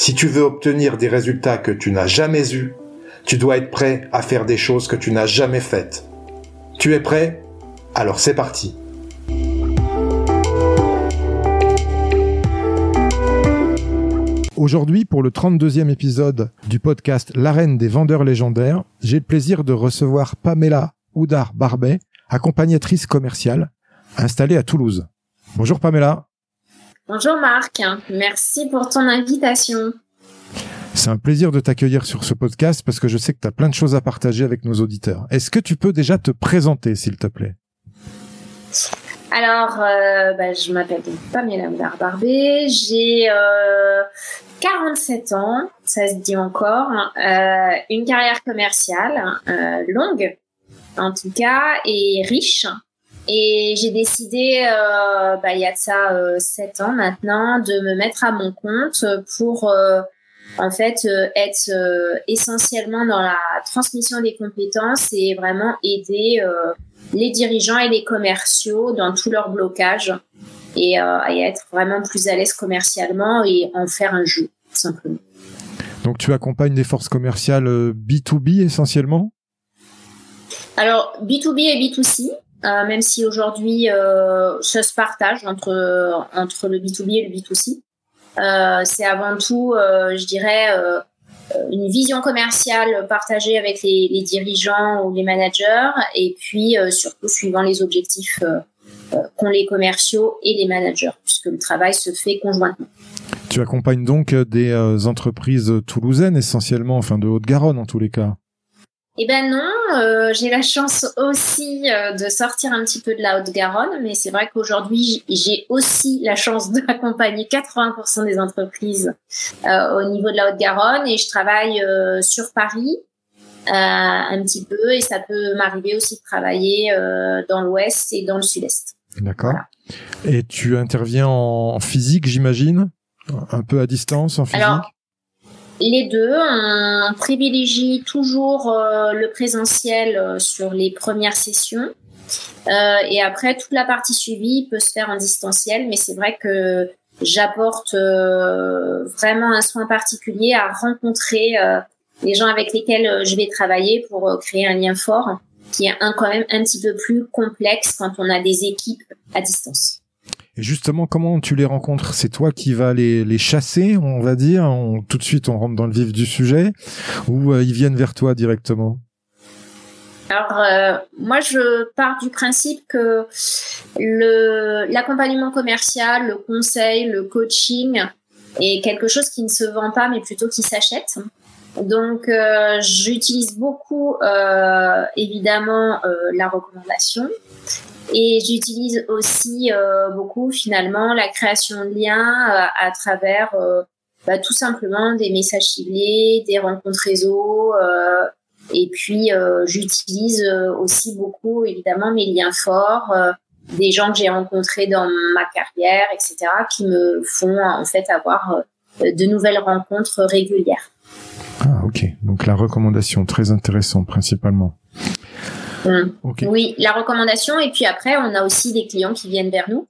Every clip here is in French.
Si tu veux obtenir des résultats que tu n'as jamais eus, tu dois être prêt à faire des choses que tu n'as jamais faites. Tu es prêt? Alors c'est parti. Aujourd'hui, pour le 32e épisode du podcast L'arène des vendeurs légendaires, j'ai le plaisir de recevoir Pamela Oudar Barbet, accompagnatrice commerciale, installée à Toulouse. Bonjour Pamela. Bonjour Marc, merci pour ton invitation. C'est un plaisir de t'accueillir sur ce podcast parce que je sais que tu as plein de choses à partager avec nos auditeurs. Est-ce que tu peux déjà te présenter, s'il te plaît? Alors, euh, bah, je m'appelle Pamela Barbé, j'ai euh, 47 ans, ça se dit encore, euh, une carrière commerciale euh, longue, en tout cas, et riche. Et j'ai décidé, euh, bah, il y a de ça 7 ans maintenant, de me mettre à mon compte pour en fait être essentiellement dans la transmission des compétences et vraiment aider les dirigeants et les commerciaux dans tout leur blocage et, euh, être vraiment plus à l'aise commercialement et en faire un jeu, simplement. Donc tu accompagnes des forces commerciales B2B euh, essentiellement? Alors B2B et B2C, euh, même si aujourd'hui euh, ça se partage entre, entre le B2B et le B2C. Euh, c'est avant tout, je dirais, une vision commerciale partagée avec les, dirigeants ou les managers et puis surtout suivant les objectifs qu'ont les commerciaux et les managers, puisque le travail se fait conjointement. Tu accompagnes donc des entreprises toulousaines essentiellement, enfin de Haute-Garonne en tous les cas. Eh ben non, j'ai la chance aussi de sortir un petit peu de la Haute-Garonne, mais c'est vrai qu'aujourd'hui j'ai aussi la chance d'accompagner 80% des entreprises au niveau de la Haute-Garonne et je travaille sur Paris un petit peu et ça peut m'arriver aussi de travailler dans l'Ouest et dans le Sud-Est. D'accord. Et tu interviens en physique, j'imagine? Un peu à distance, en physique? Alors, les deux. On privilégie toujours euh, le présentiel euh, sur les premières sessions. Euh, et après, toute la partie suivie peut se faire en distanciel, mais c'est vrai que j'apporte vraiment un soin particulier à rencontrer les gens avec lesquels je vais travailler pour créer un lien fort qui est un, quand même un petit peu plus complexe quand on a des équipes à distance. Et justement, comment tu les rencontres? C'est toi qui vas les, chasser, on va dire? Tout de suite, on rentre dans le vif du sujet Ou euh, ils viennent vers toi directement? Alors euh, moi je pars du principe que l'accompagnement commercial, le conseil, le coaching est quelque chose qui ne se vend pas mais plutôt qui s'achète. Donc, euh, j'utilise beaucoup, évidemment, la recommandation. Et j'utilise aussi beaucoup, finalement, la création de liens à travers bah, tout simplement des messages ciblés, des rencontres réseau. et puis, j'utilise aussi beaucoup, évidemment, mes liens forts des gens que j'ai rencontrés dans ma carrière, etc., qui me font en fait avoir de nouvelles rencontres régulières. Ah, ok. Donc la recommandation, très intéressant principalement. Hum. Oui, la recommandation. Et puis après, on a aussi des clients qui viennent vers nous.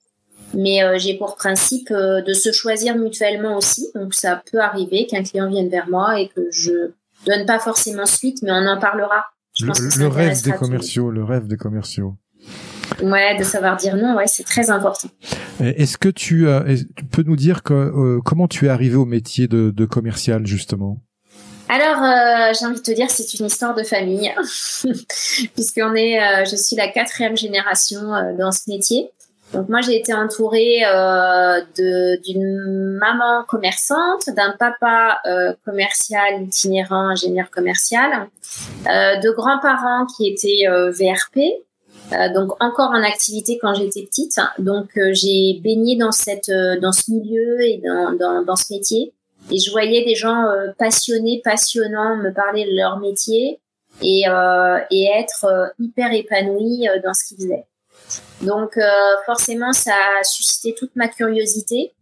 Mais euh, j'ai pour principe euh, de se choisir mutuellement aussi. Donc ça peut arriver qu'un client vienne vers moi et que je donne pas forcément suite, mais on en parlera. le, rêve des commerciaux, le rêve des commerciaux. Ouais, de savoir dire non, ouais, c'est très important. Est-ce que tu, tu, peux nous dire que, comment tu es arrivé au métier de, de commercial justement? Alors, euh, j'ai envie de te dire, c'est une histoire de famille, puisqu'on est, euh, je suis la quatrième génération euh, dans ce métier. Donc moi, j'ai été entourée d'une maman commerçante, d'un papa commercial itinérant, ingénieur commercial, de grands-parents qui étaient VRP, donc encore en activité quand j'étais petite. Donc j'ai baigné dans cette dans ce milieu et dans, dans, dans ce métier. Et je voyais des gens euh, passionnés, passionnants me parler de leur métier et, euh, et être euh, hyper épanouis dans ce qu'ils faisaient. Donc forcément, ça a suscité toute ma curiosité.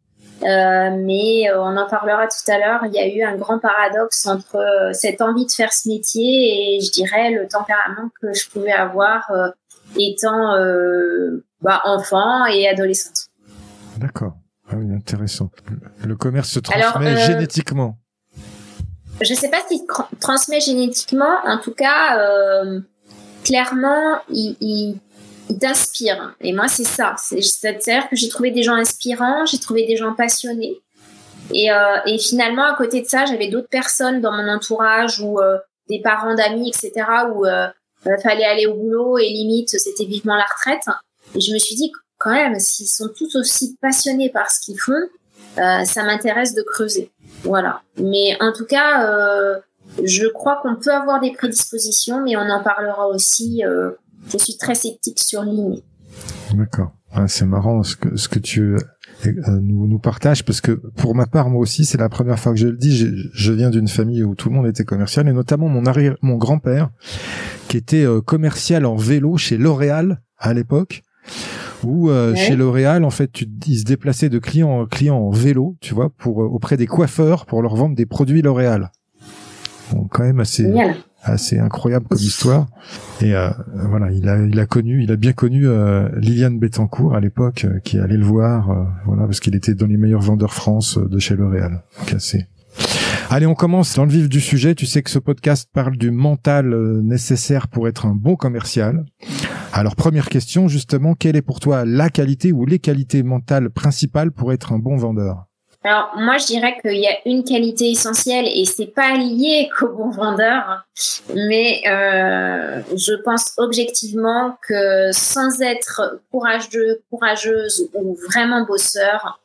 mais on en parlera tout à l'heure. Il y a eu un grand paradoxe entre cette envie de faire ce métier et je dirais le tempérament que je pouvais avoir étant bah, enfant et adolescente. D'accord. Ah oui, intéressant. Le commerce se transmet euh, génétiquement. Je ne sais pas s'il transmet génétiquement. En tout cas, euh, clairement, il, il, il t'inspire. Et moi, c'est ça. C'est-à-dire que j'ai trouvé des gens inspirants, j'ai trouvé des gens passionnés. Et, euh, et finalement, à côté de ça, j'avais d'autres personnes dans mon entourage ou des parents d'amis, etc., où il fallait aller au boulot et limite, c'était vivement la retraite. Et je me suis dit, quand même, s'ils sont tous aussi passionnés par ce qu'ils font, euh, ça m'intéresse de creuser. Voilà. Mais en tout cas, euh, je crois qu'on peut avoir des prédispositions, mais on en parlera aussi. Euh, je suis très sceptique sur l'inné. D'accord. c'est marrant ce que, ce que tu nous, nous partages parce que pour ma part moi aussi c'est la première fois que je le dis je, je viens d'une famille où tout le monde était commercial et notamment mon mon grand-père qui était commercial en vélo chez L'Oréal à l'époque ou euh, chez L'Oréal, en fait, tu, ils se déplaçaient de client en client en vélo, tu vois, pour euh, auprès des coiffeurs pour leur vendre des produits L'Oréal. Bon, quand même assez assez incroyable comme histoire. Et euh, voilà, il a il a connu, il a bien connu Liliane Bettencourt à l'époque, qui allait le voir, voilà, parce qu'il était dans les meilleurs vendeurs France de chez L'Oréal. Assez Allez, on commence dans le vif du sujet. Tu sais que ce podcast parle du mental nécessaire pour être un bon commercial. Alors première question justement, quelle est pour toi la qualité ou les qualités mentales principales pour être un bon vendeur? Alors moi je dirais qu'il y a une qualité essentielle et c'est pas lié qu'au bon vendeur, mais euh, je pense objectivement que sans être courageux, courageuse ou vraiment bosseur,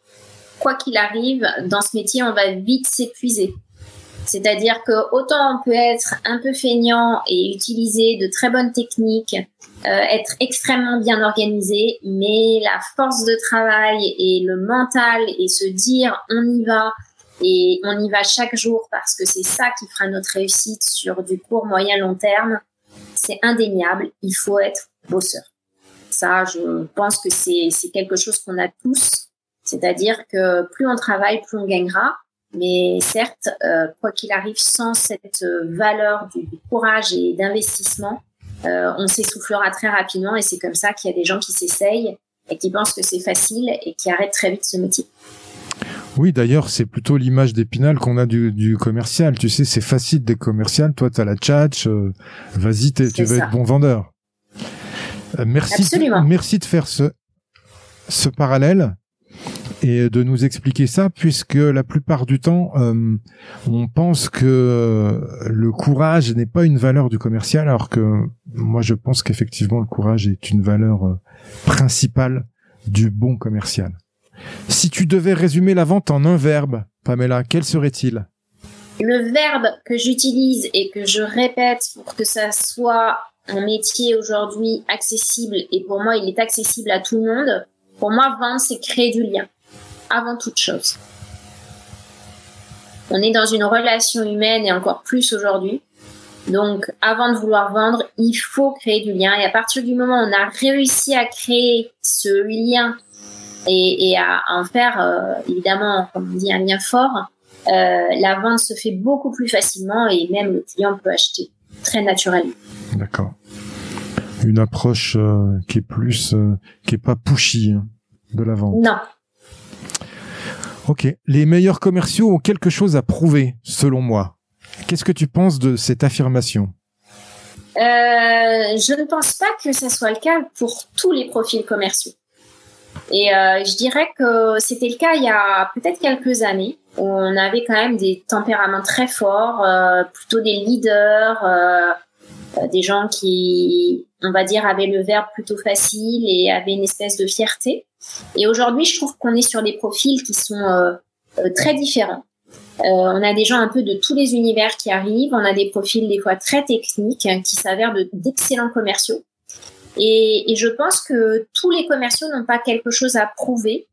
quoi qu'il arrive dans ce métier, on va vite s'épuiser. C'est-à-dire que autant on peut être un peu feignant et utiliser de très bonnes techniques, euh, être extrêmement bien organisé, mais la force de travail et le mental et se dire on y va et on y va chaque jour parce que c'est ça qui fera notre réussite sur du court, moyen, long terme, c'est indéniable. Il faut être bosseur. Ça, je pense que c'est quelque chose qu'on a tous. C'est-à-dire que plus on travaille, plus on gagnera. Mais certes, euh, quoi qu'il arrive, sans cette valeur du courage et d'investissement, euh, on s'essoufflera très rapidement et c'est comme ça qu'il y a des gens qui s'essayent et qui pensent que c'est facile et qui arrêtent très vite ce métier. Oui, d'ailleurs, c'est plutôt l'image d'Épinal qu'on a du, commercial. Tu sais, c'est facile des commercial. Toi, tu as la tchatch. Euh, vas-y, tu vas être bon vendeur. Euh, merci, merci de faire ce, ce parallèle et de nous expliquer ça, puisque la plupart du temps, euh, on pense que le courage n'est pas une valeur du commercial, alors que moi je pense qu'effectivement le courage est une valeur euh, principale du bon commercial. Si tu devais résumer la vente en un verbe, Pamela, quel serait-il? Le verbe que j'utilise et que je répète pour que ça soit un métier aujourd'hui accessible, et pour moi il est accessible à tout le monde, pour moi vendre c'est créer du lien avant toute chose. On est dans une relation humaine et encore plus aujourd'hui. Donc, avant de vouloir vendre, il faut créer du lien. Et à partir du moment où on a réussi à créer ce lien et, à en faire, euh, évidemment, comme on dit, un lien fort, euh, la vente se fait beaucoup plus facilement et même le client peut acheter très naturellement. D'accord. Une approche euh, qui est plus, qui est pas pushy hein, de la vente. Non, Ok. Les meilleurs commerciaux ont quelque chose à prouver, selon moi. Qu'est-ce que tu penses de cette affirmation? Euh, Je ne pense pas que ce soit le cas pour tous les profils commerciaux. Et je dirais que c'était le cas il y a peut-être quelques années où on avait quand même des tempéraments très forts, plutôt des leaders, des gens qui, on va dire, avaient le verbe plutôt facile et avaient une espèce de fierté. Et aujourd'hui, je trouve qu'on est sur des profils qui sont très différents. Euh, on a des gens un peu de tous les univers qui arrivent. On a des profils des fois très techniques hein, qui s'avèrent d'excellents commerciaux. Et, je pense que tous les commerciaux n'ont pas quelque chose à prouver.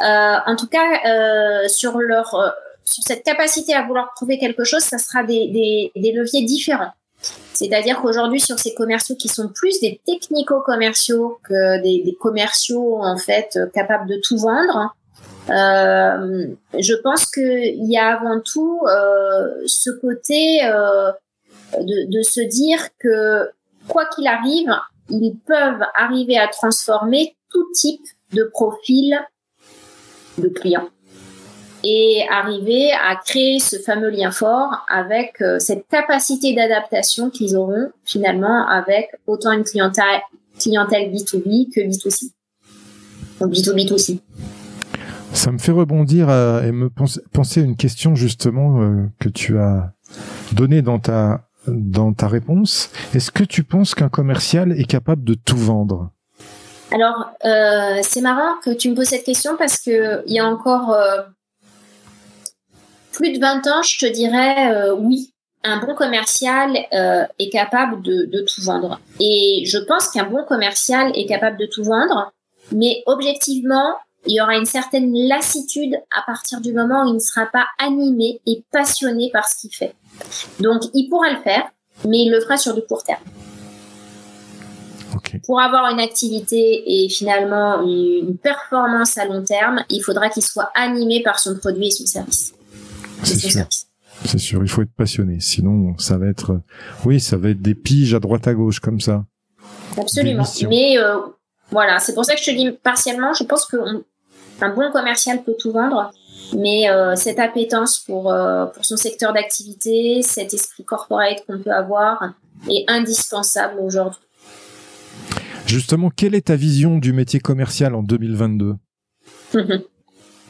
Euh, en tout cas, euh, sur leur sur cette capacité à vouloir prouver quelque chose, ça sera des, leviers différents. C'est-à-dire qu'aujourd'hui, sur ces commerciaux qui sont plus des technico-commerciaux que des, commerciaux en fait capables de tout vendre, euh, je pense qu'il y a avant tout euh, ce côté euh, de, de, se dire que quoi qu'il arrive, ils peuvent arriver à transformer tout type de profil de client et arriver à créer ce fameux lien fort avec cette capacité d'adaptation qu'ils auront finalement avec autant une clientèle, clientèle B2B que B2C. Donc B2B2C. Ça me fait rebondir et me penser à une question justement euh, que tu as donnée dans ta dans ta réponse. Est-ce que tu penses qu'un commercial est capable de tout vendre? Alors euh, c'est marrant que tu me poses cette question parce que il y a encore euh, plus de 20 ans, je te dirais oui. Un bon commercial est capable de, de tout vendre. Et je pense qu'un bon commercial est capable de tout vendre, mais objectivement, il y aura une certaine lassitude à partir du moment où il ne sera pas animé et passionné par ce qu'il fait. Donc, il pourra le faire, mais il le fera sur du court terme. Pour avoir une activité et finalement une performance à long terme, il faudra qu'il soit animé par son produit et son service. C'est sûr. C'est sûr, il faut être passionné. Sinon, ça va être, oui, ça va être des piges à droite à gauche comme ça. Absolument. Mais euh, voilà, c'est pour ça que je te dis partiellement. Je pense qu'on un bon commercial peut tout vendre, mais euh, cette appétence pour, euh, pour son secteur d'activité, cet esprit corporate qu'on peut avoir est indispensable aujourd'hui. Justement, quelle est ta vision du métier commercial en 2022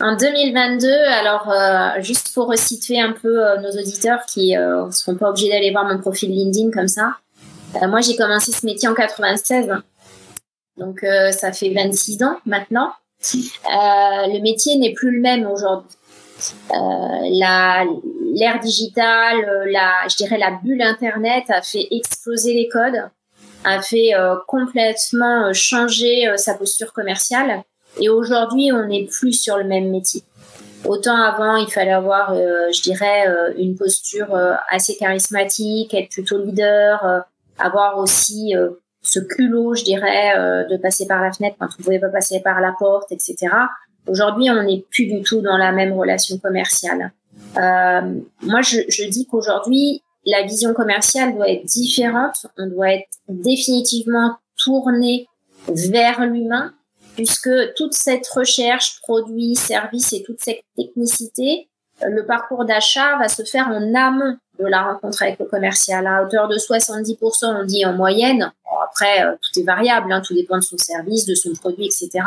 En 2022, alors euh, juste pour resituer un peu nos auditeurs qui ne seront pas obligés d'aller voir mon profil LinkedIn comme ça, moi j'ai commencé ce métier en 96, donc ça fait 26 ans maintenant. Euh, le métier n'est plus le même aujourd'hui. Euh, l'ère digitale, euh, la, je dirais la bulle internet a fait exploser les codes, a fait complètement changer sa posture commerciale. Et aujourd'hui, on n'est plus sur le même métier. Autant avant, il fallait avoir, je dirais, une posture assez charismatique, être plutôt leader, avoir aussi ce culot, je dirais, euh, de passer par la fenêtre quand on ne pouvait pas passer par la porte, etc. Aujourd'hui, on n'est plus du tout dans la même relation commerciale. Euh, moi, je, je dis qu'aujourd'hui, la vision commerciale doit être différente. On doit être définitivement tourné vers l'humain, puisque toute cette recherche, produits, services et toute cette technicité, le parcours d'achat va se faire en amont de la rencontre avec le commercial. À hauteur de 70%, on dit en moyenne. après, euh, tout est variable, hein, tout dépend de son service, de son produit, etc.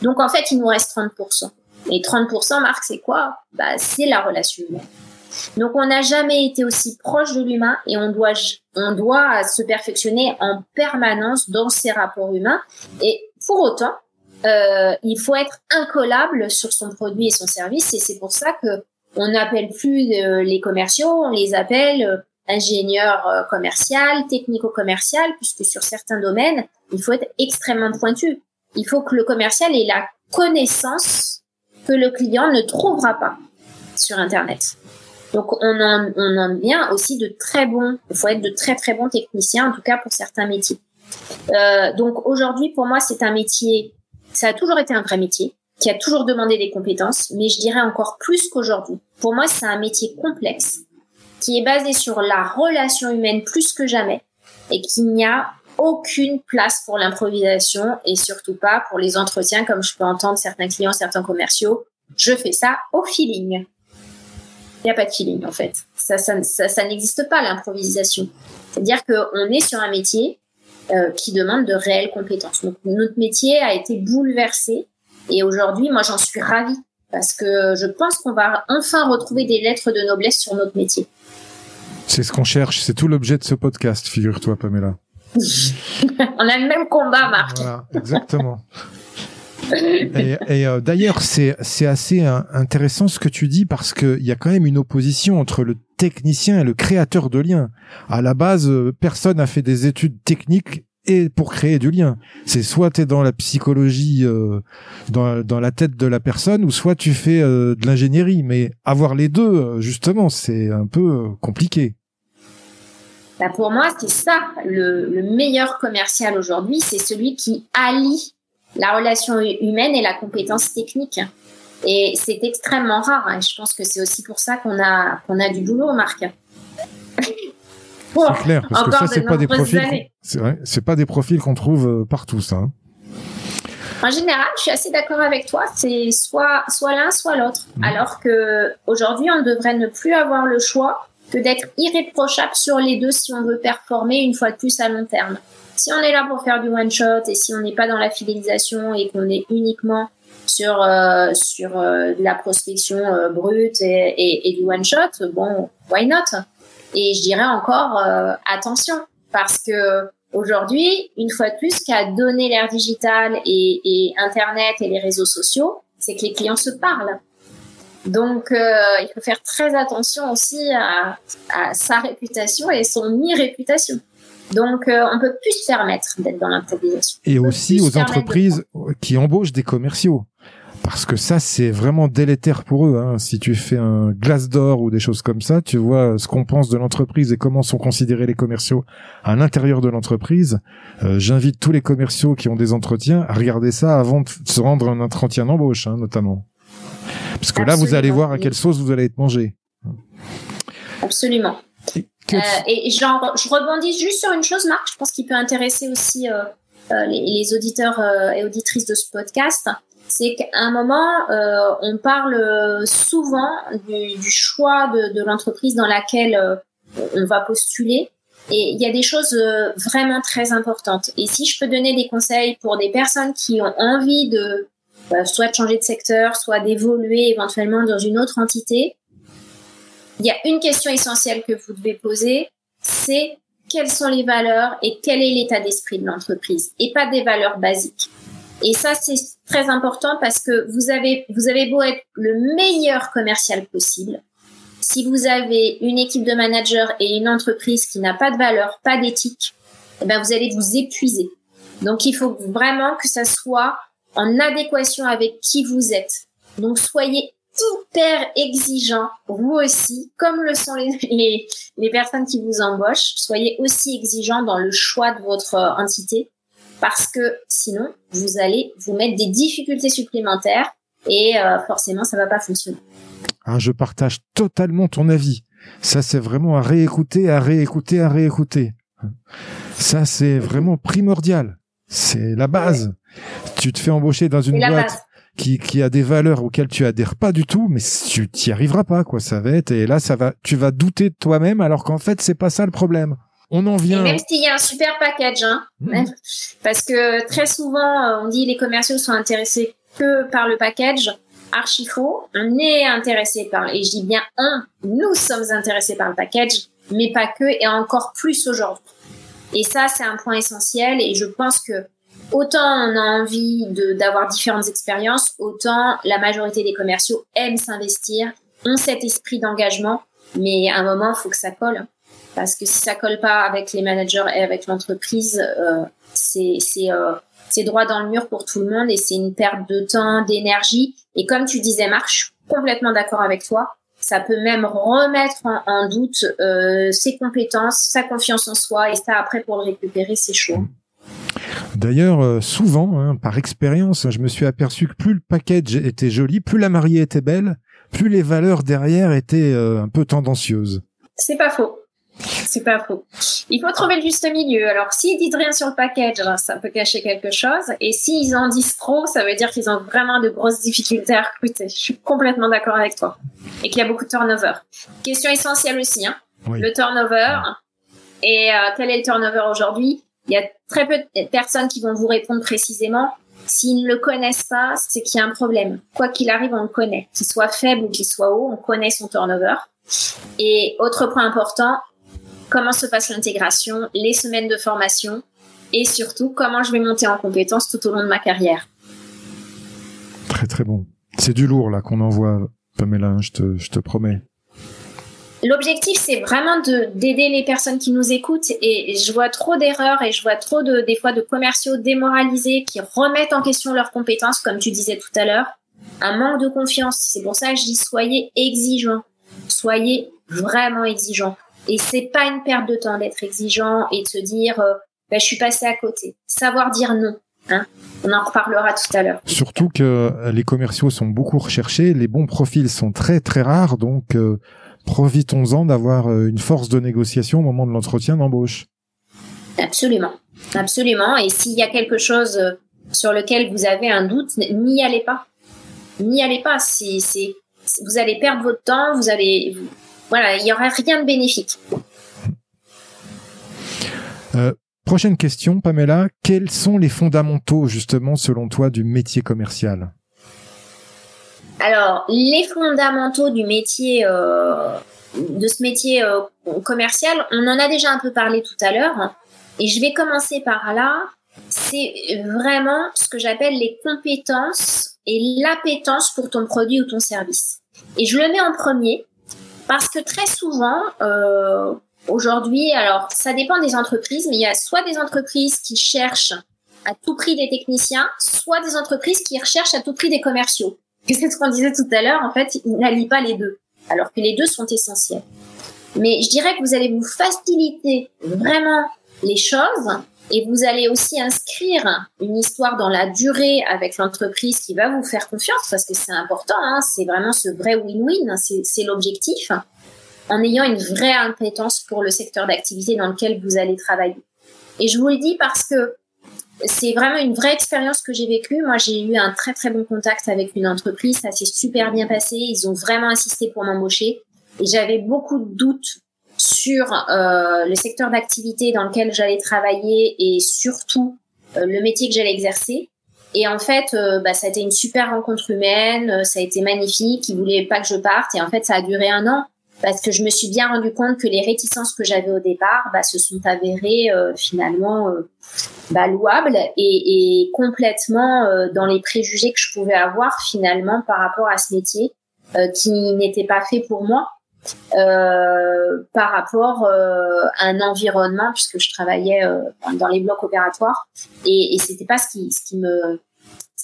Donc en fait, il nous reste 30%. Et 30%, Marc, c'est quoi? Bah, C'est la relation humaine. Donc on n'a jamais été aussi proche de l'humain et on doit, on doit se perfectionner en permanence dans ces rapports humains. Et pour autant, euh, il faut être incollable sur son produit et son service. Et c'est pour ça que on n'appelle plus euh, les commerciaux, on les appelle euh, ingénieurs euh, commercial, technico-commercial, puisque sur certains domaines, il faut être extrêmement pointu. Il faut que le commercial ait la connaissance que le client ne trouvera pas sur Internet. Donc on en, on en vient aussi de très bons, il faut être de très très bons techniciens, en tout cas pour certains métiers. Euh, donc aujourd'hui, pour moi, c'est un métier, ça a toujours été un vrai métier qui a toujours demandé des compétences, mais je dirais encore plus qu'aujourd'hui. Pour moi, c'est un métier complexe qui est basé sur la relation humaine plus que jamais et qu'il n'y a aucune place pour l'improvisation et surtout pas pour les entretiens comme je peux entendre certains clients, certains commerciaux. Je fais ça au feeling. Il n'y a pas de feeling en fait. Ça, n'existe pas l'improvisation. C'est-à-dire qu'on est sur un métier euh, qui demande de réelles compétences. Donc notre métier a été bouleversé Et aujourd'hui, moi, j'en suis ravie parce que je pense qu'on va enfin retrouver des lettres de noblesse sur notre métier. C'est ce qu'on cherche, c'est tout l'objet de ce podcast, figure-toi, Pamela. On a le même combat, Marc. Voilà, exactement. et, euh, d'ailleurs, c'est c'est assez intéressant ce que tu dis parce qu'il y a quand même une opposition entre le technicien et le créateur de liens. À la base, euh, personne n'a fait des études techniques et pour créer du lien. C'est soit tu es dans la psychologie, euh, dans, dans la tête de la personne, ou soit tu fais de l'ingénierie. Mais avoir les deux, justement, c'est un peu compliqué. Bah pour moi, c'est ça le, le meilleur commercial aujourd'hui, c'est celui qui allie la relation humaine et la compétence technique. Et c'est extrêmement rare. Hein. Je pense que c'est aussi pour ça qu'on a, qu'on a du boulot, Marc. c'est clair, parce que ça, c'est pas des profils. C'est pas des profils qu'on trouve euh, partout, ça. Hein. En général, je suis assez d'accord avec toi. C'est soit, soit l'un, soit l'autre. Mmh. Alors que aujourd'hui, on devrait ne plus avoir le choix que d'être irréprochable sur les deux si on veut performer une fois de plus à long terme. Si on est là pour faire du one shot et si on n'est pas dans la fidélisation et qu'on est uniquement sur euh, sur euh, la prospection euh, brute et, du one shot, bon, why not? Et je dirais encore attention parce que aujourd'hui, une fois de plus, qu'à donner l'ère digitale et, et Internet et les réseaux sociaux, c'est que les clients se parlent. Donc, il faut faire très attention aussi à, à sa réputation et son irréputation. Donc, euh, on peut plus se permettre d'être dans l'improvisation. Et aussi aux entreprises qui embauchent des commerciaux. Parce que ça, c'est vraiment délétère pour eux. Hein. Si tu fais un glace d'or ou des choses comme ça, tu vois ce qu'on pense de l'entreprise et comment sont considérés les commerciaux à l'intérieur de l'entreprise. Euh, j'invite tous les commerciaux qui ont des entretiens à regarder ça avant de se rendre un entretien d'embauche, hein, notamment. Parce que là, vous allez voir à quelle sauce vous allez être mangé. Absolument. Euh, et genre, je rebondis juste sur une chose, Marc, je pense qu'il peut intéresser aussi euh, euh, les, auditeurs et auditrices de ce podcast. C'est qu'à un moment, on parle souvent du, choix de, l'entreprise dans laquelle on va postuler. Et il y a des choses vraiment très importantes. Et si je peux donner des conseils pour des personnes qui ont envie de soit de changer de secteur, soit d'évoluer éventuellement dans une autre entité, il y a une question essentielle que vous devez poser, c'est quelles sont les valeurs et quel est l'état d'esprit de l'entreprise et pas des valeurs basiques. Et ça, c'est très important parce que vous avez, vous avez beau être le meilleur commercial possible. Si vous avez une équipe de managers et une entreprise qui n'a pas de valeurs, pas d'éthique, eh ben, vous allez vous épuiser. Donc, il faut vraiment que ça soit en adéquation avec qui vous êtes. Donc, soyez hyper exigeant, vous aussi, comme le sont les, les, personnes qui vous embauchent. Soyez aussi exigeant dans le choix de votre entité parce que sinon, vous allez vous mettre des difficultés supplémentaires et euh, forcément, ça va pas fonctionner. Ah, je partage totalement ton avis. Ça, c'est vraiment à réécouter, à réécouter, à réécouter. Ça, c'est vraiment primordial. C'est la base. Tu te fais embaucher dans une boîte qui, qui a des valeurs auxquelles tu adhères pas du tout, mais tu t'y arriveras pas, quoi. Ça va être, et là, ça va, tu vas douter de toi-même, alors qu'en fait, c'est pas ça le problème. On en vient. Et même s'il y a un super package, hein, mmh. parce que très souvent, euh, on dit les commerciaux sont intéressés que par le package. Archi faux. On est intéressé par, et je dis bien on, nous sommes intéressés par le package, mais pas que, et encore plus aujourd'hui. Et ça, c'est un point essentiel, et je pense que autant on a envie d'avoir différentes expériences, autant la majorité des commerciaux aiment s'investir, ont cet esprit d'engagement, mais à un moment, il faut que ça colle. Parce que si ça colle pas avec les managers et avec l'entreprise, euh, euh, c'est droit dans le mur pour tout le monde et c'est une perte de temps, d'énergie. Et comme tu disais, Marc, je suis complètement d'accord avec toi. Ça peut même remettre en, doute euh, ses compétences, sa confiance en soi, et ça après pour le récupérer, c'est chaud. D'ailleurs, euh, souvent, hein, par expérience, je me suis aperçu que plus le package était joli, plus la mariée était belle, plus les valeurs derrière étaient euh, un peu tendancieuses. C'est pas faux. C'est pas faux. Il faut trouver le juste milieu. Alors, s'ils disent rien sur le package, ça peut cacher quelque chose. Et s'ils en disent trop, ça veut dire qu'ils ont vraiment de grosses difficultés à recruter. Je suis complètement d'accord avec toi. Et qu'il y a beaucoup de turnover. Question essentielle aussi, hein. Le turnover. Et euh, quel est le turnover aujourd'hui? Il y a très peu de personnes qui vont vous répondre précisément. S'ils ne le connaissent pas, c'est qu'il y a un problème. Quoi qu'il arrive, on le connaît. Qu'il soit faible ou qu'il soit haut, on connaît son turnover. Et autre point important, comment se passe l'intégration, les semaines de formation et surtout comment je vais monter en compétences tout au long de ma carrière. Très très bon. C'est du lourd là qu'on envoie, Pamela, je te, je te promets. L'objectif, c'est vraiment de d'aider les personnes qui nous écoutent et je vois trop d'erreurs et je vois trop de des fois de commerciaux démoralisés qui remettent en question leurs compétences, comme tu disais tout à l'heure. Un manque de confiance. C'est pour ça que je dis soyez exigeants, soyez vraiment exigeants. Et c'est pas une perte de temps d'être exigeant et de se dire euh, ben, je suis passé à côté. Savoir dire non. Hein on en reparlera tout à l'heure. Surtout que les commerciaux sont beaucoup recherchés, les bons profils sont très très rares, donc euh, profitons-en d'avoir euh, une force de négociation au moment de l'entretien d'embauche. Absolument, absolument. Et s'il y a quelque chose euh, sur lequel vous avez un doute, n'y allez pas. N'y allez pas. C'est, c'est, vous allez perdre votre temps. Vous allez, voilà, il y aura rien de bénéfique. Euh, prochaine question, Pamela. Quels sont les fondamentaux, justement, selon toi, du métier commercial? Alors, les fondamentaux du métier, euh, de ce métier euh, commercial, on en a déjà un peu parlé tout à l'heure. Et je vais commencer par là. C'est vraiment ce que j'appelle les compétences et l'appétence pour ton produit ou ton service. Et je le mets en premier parce que très souvent, euh, aujourd'hui, alors ça dépend des entreprises, mais il y a soit des entreprises qui cherchent à tout prix des techniciens, soit des entreprises qui recherchent à tout prix des commerciaux c'est ce qu'on disait tout à l'heure, en fait, il n'allie pas les deux, alors que les deux sont essentiels. Mais je dirais que vous allez vous faciliter vraiment les choses et vous allez aussi inscrire une histoire dans la durée avec l'entreprise qui va vous faire confiance parce que c'est important, hein, c'est vraiment ce vrai win-win, hein, c'est l'objectif, en ayant une vraie impétence pour le secteur d'activité dans lequel vous allez travailler. Et je vous le dis parce que c'est vraiment une vraie expérience que j'ai vécue. Moi, j'ai eu un très très bon contact avec une entreprise. Ça s'est super bien passé. Ils ont vraiment insisté pour m'embaucher. Et j'avais beaucoup de doutes sur euh, le secteur d'activité dans lequel j'allais travailler et surtout euh, le métier que j'allais exercer. Et en fait, euh, bah, ça a été une super rencontre humaine. Ça a été magnifique. Ils voulaient pas que je parte. Et en fait, ça a duré un an parce que je me suis bien rendu compte que les réticences que j'avais au départ bah, se sont avérées euh, finalement euh, bah, louables et, et complètement euh, dans les préjugés que je pouvais avoir finalement par rapport à ce métier qui n'était pas fait pour moi par rapport à un environnement puisque je travaillais dans les blocs opératoires. Et, et c'était pas ce qui, ce qui me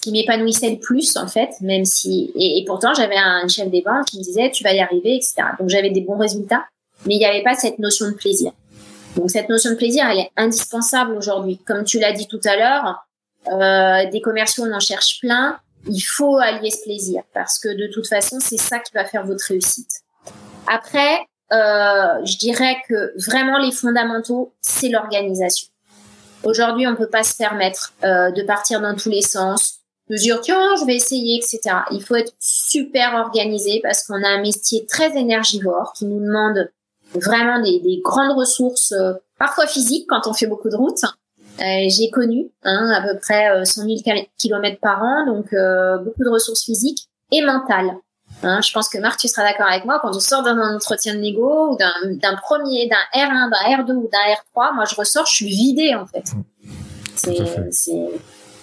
qui m'épanouissait le plus en fait, même si et, pourtant j'avais un chef des ventes qui me disait tu vas y arriver, etc. Donc j'avais des bons résultats, mais il n'y avait pas cette notion de plaisir. Donc cette notion de plaisir, elle est indispensable aujourd'hui. Comme tu l'as dit tout à l'heure, euh, des commerciaux on en cherche plein. Il faut allier ce plaisir parce que de toute façon c'est ça qui va faire votre réussite. Après, euh, je dirais que vraiment les fondamentaux, c'est l'organisation. Aujourd'hui, on peut pas se permettre euh, de partir dans tous les sens, de dire tiens je vais essayer etc il faut être super organisé parce qu'on a un métier très énergivore qui nous demande vraiment des, grandes ressources euh, parfois physiques quand on fait beaucoup de routes. Euh, j'ai connu hein, à peu près 100 000 km par an donc euh, beaucoup de ressources physiques et mentales. Hein, je pense que Marc tu seras d'accord avec moi quand on sort d'un entretien de négo ou d'un premier d'un R1 d'un R2 ou d'un R3 moi je ressors je suis vidée en fait. C'est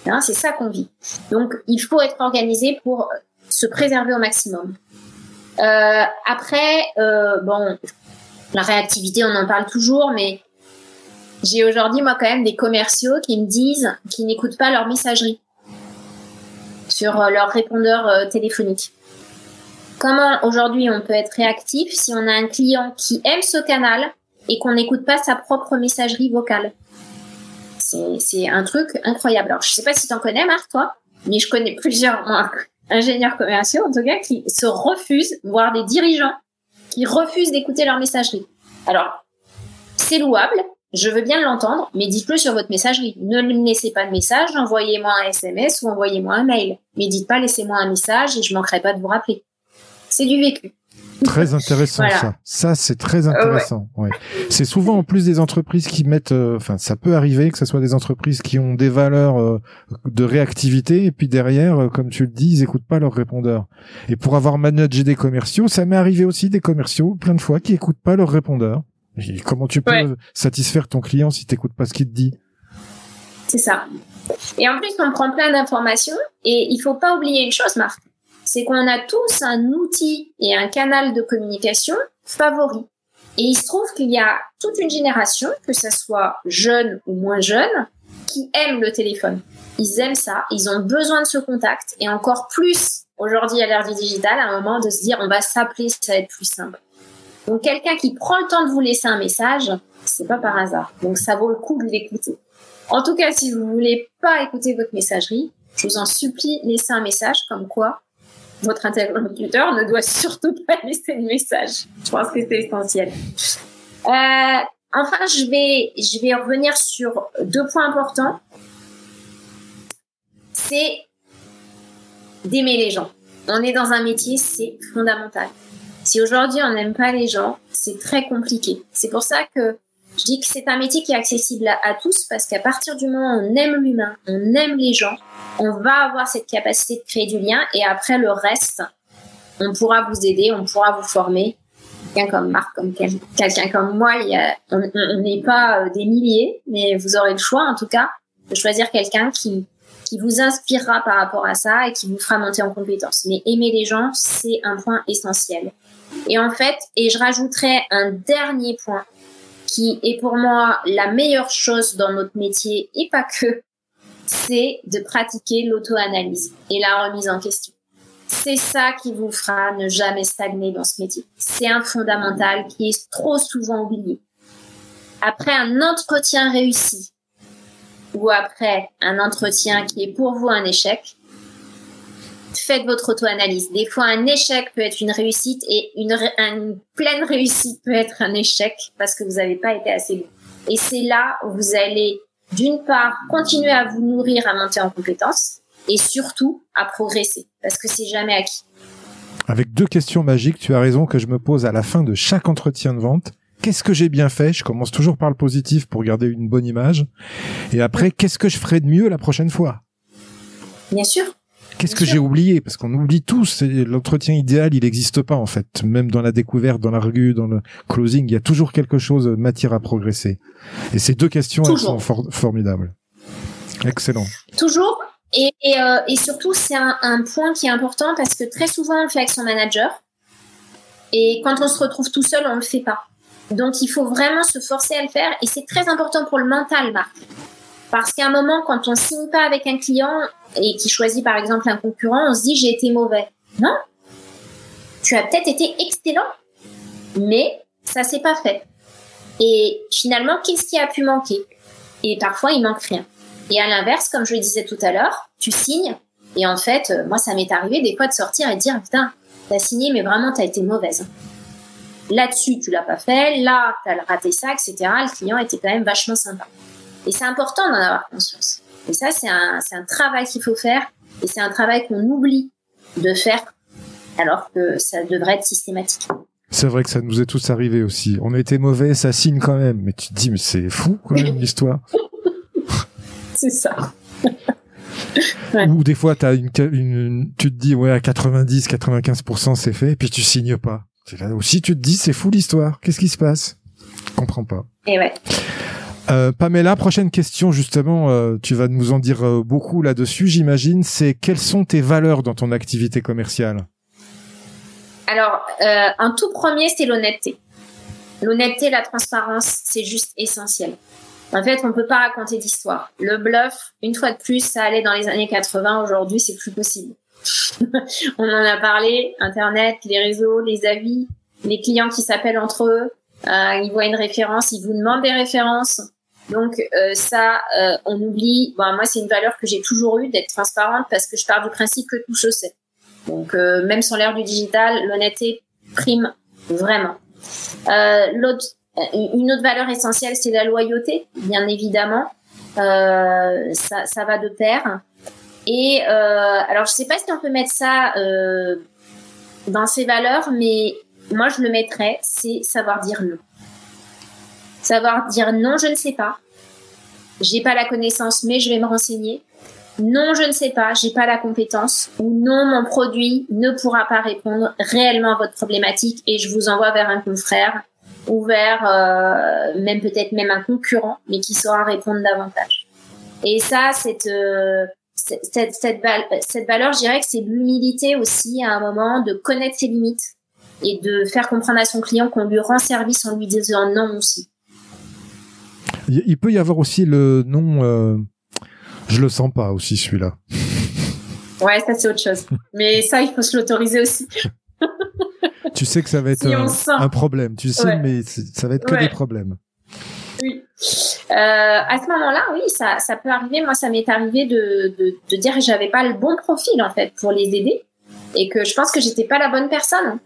Hein, c'est ça qu'on vit. Donc, il faut être organisé pour se préserver au maximum. Euh, après, euh, bon, la réactivité, on en parle toujours, mais j'ai aujourd'hui, moi, quand même, des commerciaux qui me disent qu'ils n'écoutent pas leur messagerie sur euh, leur répondeur téléphonique. Comment aujourd'hui on peut être réactif si on a un client qui aime ce canal et qu'on n'écoute pas sa propre messagerie vocale? C'est un truc incroyable. Alors, je sais pas si tu en connais, Marc, toi, mais je connais plusieurs ingénieurs commerciaux, en tout cas, qui se refusent, voire des dirigeants, qui refusent d'écouter leur messagerie. Alors, c'est louable, je veux bien l'entendre, mais dites-le sur votre messagerie. Ne laissez pas de message, envoyez-moi un SMS ou envoyez-moi un mail. Mais dites pas laissez-moi un message et je manquerai pas de vous rappeler. C'est du vécu. Très intéressant ça. Ça c'est très intéressant. ouais. C'est souvent en plus des entreprises qui mettent, euh, enfin ça peut arriver que ce soit des entreprises qui ont des valeurs euh, de réactivité et puis derrière, euh, comme tu le dis, ils écoutent pas leurs répondeurs. Et pour avoir managé des commerciaux, ça m'est arrivé aussi des commerciaux plein de fois qui écoutent pas leurs répondeurs. comment tu peux satisfaire ton client si t'écoutes pas ce qu'il te dit? C'est ça. Et en plus, on prend plein d'informations et il faut pas oublier une chose, Marc c'est qu'on a tous un outil et un canal de communication favori. Et il se trouve qu'il y a toute une génération, que ce soit jeune ou moins jeune, qui aiment le téléphone. Ils aiment ça, ils ont besoin de ce contact et encore plus aujourd'hui à l'ère du digital, à un moment de se dire on va s'appeler, ça va être plus simple. Donc quelqu'un qui prend le temps de vous laisser un message, c'est pas par hasard. Donc ça vaut le coup de l'écouter. En tout cas, si vous voulez pas écouter votre messagerie, je vous en supplie, laissez un message comme quoi votre interlocuteur ne doit surtout pas laisser de message. Je pense que c'est essentiel. Euh, enfin, je vais, je vais revenir sur deux points importants. C'est d'aimer les gens. On est dans un métier, c'est fondamental. Si aujourd'hui on n'aime pas les gens, c'est très compliqué. C'est pour ça que je dis que c'est un métier qui est accessible à, tous parce qu'à partir du moment où on aime l'humain, on aime les gens, on va avoir cette capacité de créer du lien et après le reste, on pourra vous aider, on pourra vous former. Quelqu'un comme Marc, comme quelqu'un comme moi, on n'est pas euh, des milliers, mais vous aurez le choix en tout cas de choisir quelqu'un qui qui vous inspirera par rapport à ça et qui vous fera monter en compétence. Mais aimer les gens, c'est un point essentiel. Et en fait, et je rajouterai un dernier point, qui est pour moi la meilleure chose dans notre métier et pas que, c'est de pratiquer l'auto-analyse et la remise en question. C'est ça qui vous fera ne jamais stagner dans ce métier. C'est un fondamental qui est trop souvent oublié. Après un entretien réussi ou après un entretien qui est pour vous un échec, faites votre auto-analyse. Des fois, un échec peut être une réussite et une, pleine réussite peut être un échec parce que vous n'avez pas été assez bon. Et c'est là où vous allez, d'une part, continuer à vous nourrir, à monter en compétences et surtout à progresser parce que c'est jamais acquis. Avec deux questions magiques, tu as raison que je me pose à la fin de chaque entretien de vente. Qu'est-ce que j'ai bien fait? Je commence toujours par le positif pour garder une bonne image. Et après, qu'est-ce que je ferai de mieux la prochaine fois? Bien sûr. Qu'est-ce que j'ai oublié? Parce qu'on oublie tous. L'entretien idéal, il n'existe pas en fait. Même dans la découverte, dans l'argu, dans le closing, il y a toujours quelque chose matière à progresser. Et ces deux questions, elles sont formidables. Excellent. Toujours. Et, et, euh, et surtout, c'est un, un, point qui est important parce que très souvent, on le fait avec son manager. Et quand on se retrouve tout seul, on le fait pas. Donc, il faut vraiment se forcer à le faire. Et c'est très important pour le mental, Marc. Parce qu'à un moment, quand on signe pas avec un client et qui choisit par exemple un concurrent, on se dit j'ai été mauvais. Non, tu as peut-être été excellent, mais ça s'est pas fait. Et finalement, qu'est-ce qui a pu manquer? Et parfois, il manque rien. Et à l'inverse, comme je le disais tout à l'heure, tu signes et en fait, euh, moi, ça m'est arrivé des fois de sortir et de dire putain, t'as signé, mais vraiment, t'as été mauvaise. Là-dessus, tu l'as pas fait. Là, t'as raté ça, etc. Le client était quand même vachement sympa. Et c'est important d'en avoir conscience. Et ça, c'est un, un travail qu'il faut faire. Et c'est un travail qu'on oublie de faire alors que ça devrait être systématique. C'est vrai que ça nous est tous arrivé aussi. On a été mauvais, ça signe quand même. Mais tu te dis, mais c'est fou quand même l'histoire. c'est ça. Ou des fois, as une, une, tu te dis, ouais, à 90, 95%, c'est fait, et puis tu signes pas. Là aussi, tu te dis, c'est fou l'histoire. Qu'est-ce qui se passe? Je comprends pas. Et ouais. Euh, Pamela, prochaine question justement, euh, tu vas nous en dire euh, beaucoup là-dessus, j'imagine. C'est quelles sont tes valeurs dans ton activité commerciale? Alors, un tout premier, c'est l'honnêteté. L'honnêteté, la transparence, c'est juste essentiel. En fait, on peut pas raconter d'histoire. Le bluff, une fois de plus, ça allait dans les années 80. Aujourd'hui, c'est plus possible. on en a parlé. Internet, les réseaux, les avis, les clients qui s'appellent entre eux. ils voient une référence, ils vous demandent des références. Donc euh, ça, euh, on oublie. Moi, c'est une valeur que j'ai toujours eue d'être transparente parce que je pars du principe que tout se sait. Donc euh, même sur l'ère du digital, l'honnêteté prime vraiment. l'autre, une autre valeur essentielle, c'est la loyauté, bien évidemment. ça, ça va de pair. Et alors, je sais pas si on peut mettre ça dans ces valeurs, mais moi je le mettrais, c'est savoir dire non. Savoir dire non, je ne sais pas. J'ai pas la connaissance, mais je vais me renseigner. Non, je ne sais pas, j'ai pas la compétence. Ou non, mon produit ne pourra pas répondre réellement à votre problématique et je vous envoie vers un confrère ou vers euh, même peut-être même un concurrent, mais qui saura répondre davantage. Et ça, cette, euh, cette, cette, cette, valeur, je dirais que c'est l'humilité aussi à un moment de connaître ses limites et de faire comprendre à son client qu'on lui rend service en lui disant non aussi. Il peut y avoir aussi le non, euh, je le sens pas aussi celui-là. Ouais, ça c'est autre chose. Mais ça, il faut se l'autoriser aussi. tu sais que ça va être un, problème, tu sais, mais ça va être que des problèmes. Oui. Euh, à ce moment-là, oui, ça, ça peut arriver. Moi, ça m'est arrivé de, de, de dire que j'avais pas le bon profil en fait pour les aider et que je pense que j'étais pas la bonne personne.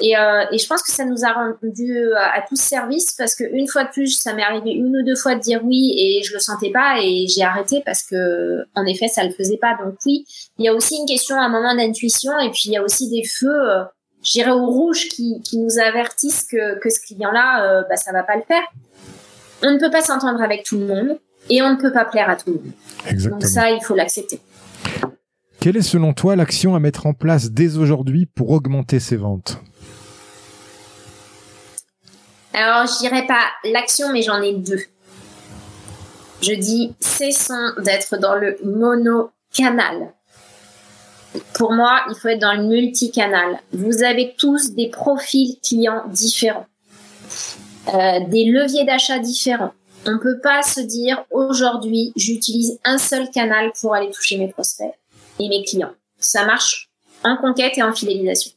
Et, euh, et je pense que ça nous a rendu euh, à, tous service parce que une fois de plus, ça m'est arrivé une ou deux fois de dire oui et je le sentais pas et j'ai arrêté parce que en effet, ça le faisait pas. Donc oui, il y a aussi une question à un moment d'intuition et puis il y a aussi des feux, euh, j'irais au rouge qui, qui nous avertissent que, que ce client-là, euh, bah, ça va pas le faire. On ne peut pas s'entendre avec tout le monde et on ne peut pas plaire à tout le monde. Exactement. Donc ça, il faut l'accepter. Quelle est selon toi l'action à mettre en place dès aujourd'hui pour augmenter ses ventes? Alors, je dirais pas l'action, mais j'en ai deux. Je dis cessons d'être dans le monocanal. Pour moi, il faut être dans le multicanal. Vous avez tous des profils clients différents, euh, des leviers d'achat différents. On ne peut pas se dire aujourd'hui, j'utilise un seul canal pour aller toucher mes prospects et mes clients. Ça marche en conquête et en fidélisation.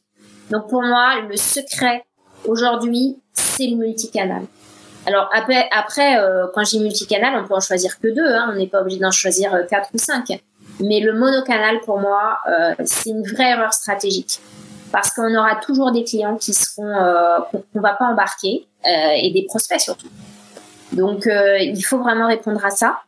Donc pour moi, le secret aujourd'hui, c'est le multicanal. Alors après, après euh, quand dis multicanal, on peut en choisir que deux. Hein, on n'est pas obligé d'en choisir euh, quatre ou cinq. Mais le monocanal, pour moi, euh, c'est une vraie erreur stratégique. Parce qu'on aura toujours des clients qui seront qu'on va pas embarquer et des prospects surtout. Donc il faut vraiment répondre à ça.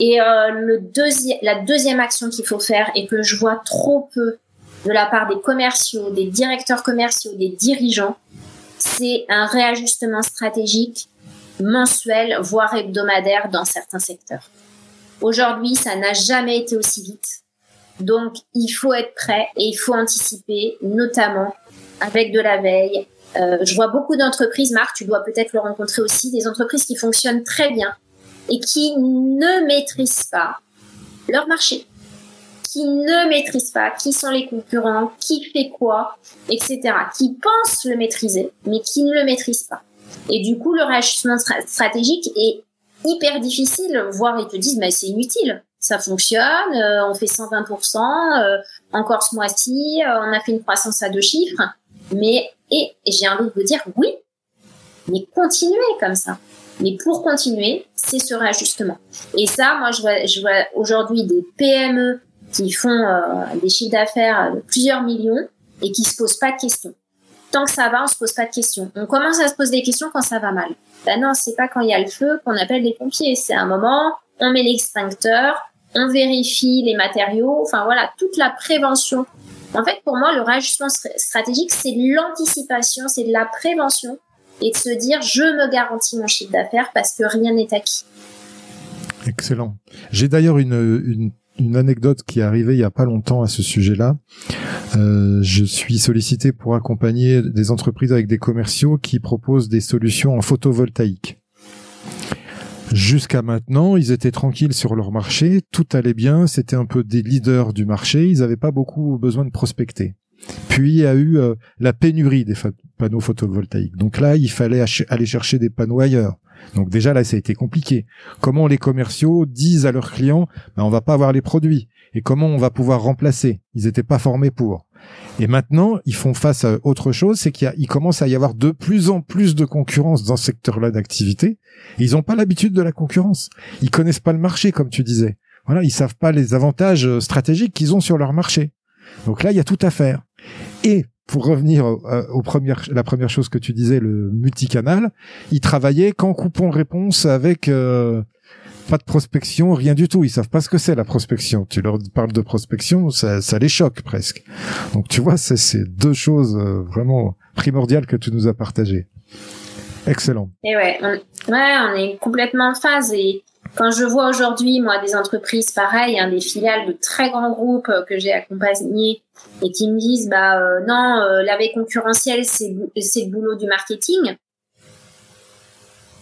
Et le deuxième, la deuxième action qu'il faut faire et que je vois trop peu de la part des commerciaux, des directeurs commerciaux, des dirigeants, c'est un réajustement stratégique mensuel, voire hebdomadaire dans certains secteurs. Aujourd'hui, ça n'a jamais été aussi vite. Donc, il faut être prêt et il faut anticiper, notamment avec de la veille. Euh, je vois beaucoup d'entreprises, Marc, tu dois peut-être le rencontrer aussi, des entreprises qui fonctionnent très bien et qui ne maîtrisent pas leur marché qui ne maîtrisent pas qui sont les concurrents, qui fait quoi, etc. Qui pensent le maîtriser, mais qui ne le maîtrisent pas. Et du coup, le réajustement stratégique est hyper difficile, voire ils te disent, mais c'est inutile. Ça fonctionne, euh, on fait 120%, euh, encore ce mois-ci, euh, on a fait une croissance à deux chiffres. Mais, et, j'ai envie de vous dire, oui, mais continuez comme ça. Mais pour continuer, c'est ce réajustement. Et ça, moi, je vois, je vois aujourd'hui des PME qui font euh, des chiffres d'affaires de plusieurs millions et qui se posent pas de questions. Tant que ça va, on se pose pas de questions. On commence à se poser des questions quand ça va mal. Ben non, c'est pas quand il y a le feu qu'on appelle les pompiers. C'est un moment, on met l'extincteur, on vérifie les matériaux. Enfin voilà, toute la prévention. En fait, pour moi, le réajustement stratégique, c'est l'anticipation, c'est de la prévention et de se dire, je me garantis mon chiffre d'affaires parce que rien n'est acquis. Excellent. J'ai d'ailleurs une une anecdote qui est arrivée il y a pas longtemps à ce sujet-là. Euh, je suis sollicité pour accompagner des entreprises avec des commerciaux qui proposent des solutions en photovoltaïque. Jusqu'à maintenant, ils étaient tranquilles sur leur marché, tout allait bien, c'était un peu des leaders du marché, ils n'avaient pas beaucoup besoin de prospecter. Puis il y a eu euh, la pénurie des panneaux photovoltaïques. Donc là, il fallait aller chercher des panneaux ailleurs. Donc déjà là, ça a été compliqué. Comment les commerciaux disent à leurs clients, ben, on va pas avoir les produits et comment on va pouvoir remplacer? Ils n'étaient pas formés pour. Et maintenant, ils font face à autre chose, c'est qu'il commence à y avoir de plus en plus de concurrence dans ce secteur-là d'activité. ils n'ont pas l'habitude de la concurrence. Ils connaissent pas le marché, comme tu disais. Voilà, ils savent pas les avantages euh, stratégiques qu'ils ont sur leur marché. Donc là, il y a tout à faire. Et pour revenir euh, aux premières, la première chose que tu disais, le multicanal, il travaillait qu'en coupant réponse avec euh, pas de prospection, rien du tout. Ils savent pas ce que c'est la prospection. Tu leur parles de prospection, ça, ça les choque presque. Donc tu vois, c'est deux choses euh, vraiment primordiales que tu nous as partagées. Excellent. Et ouais, on, ouais, on est complètement en phase. Et quand je vois aujourd'hui, moi, des entreprises pareilles, hein, des filiales de très grands groupes euh, que j'ai accompagnés et qui me disent, bah euh, non, la veille concurrentielle, c'est le boulot du marketing.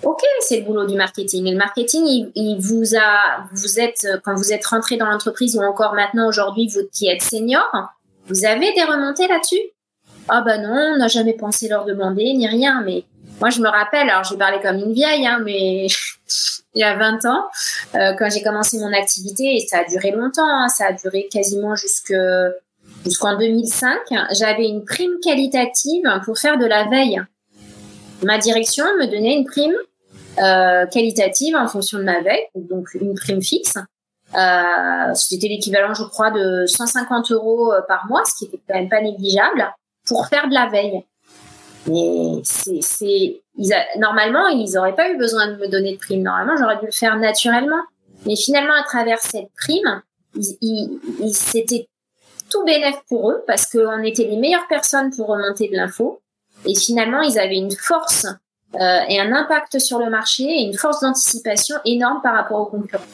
Ok, c'est le boulot du marketing. Et le marketing, il, vous a, vous êtes, quand vous êtes rentré dans l'entreprise ou encore maintenant aujourd'hui, vous qui êtes senior, vous avez des remontées là-dessus? Ah bah non, on n'a jamais pensé leur demander ni rien. Mais moi, je me rappelle, alors je parler comme une vieille, hein, mais il y a 20 ans, euh, quand j'ai commencé mon activité, et ça a duré longtemps, hein, ça a duré quasiment jusque jusqu'en 2005, j'avais une prime qualitative pour faire de la veille. Ma direction me donnait une prime euh, qualitative en fonction de ma veille, donc une prime fixe. Euh, C'était l'équivalent, je crois, de 150 euros euh, par mois, ce qui était quand même pas négligeable, pour faire de la veille. Mais c'est, normalement, ils n'auraient pas eu besoin de me donner de prime. Normalement, j'aurais dû le faire naturellement. Mais finalement, à travers cette prime, ils, ils, c'était tout bénéf pour eux parce qu'on était les meilleures personnes pour remonter de l'info. Et finalement, ils avaient une force euh, et un impact sur le marché et une force d'anticipation énorme par rapport aux concurrents.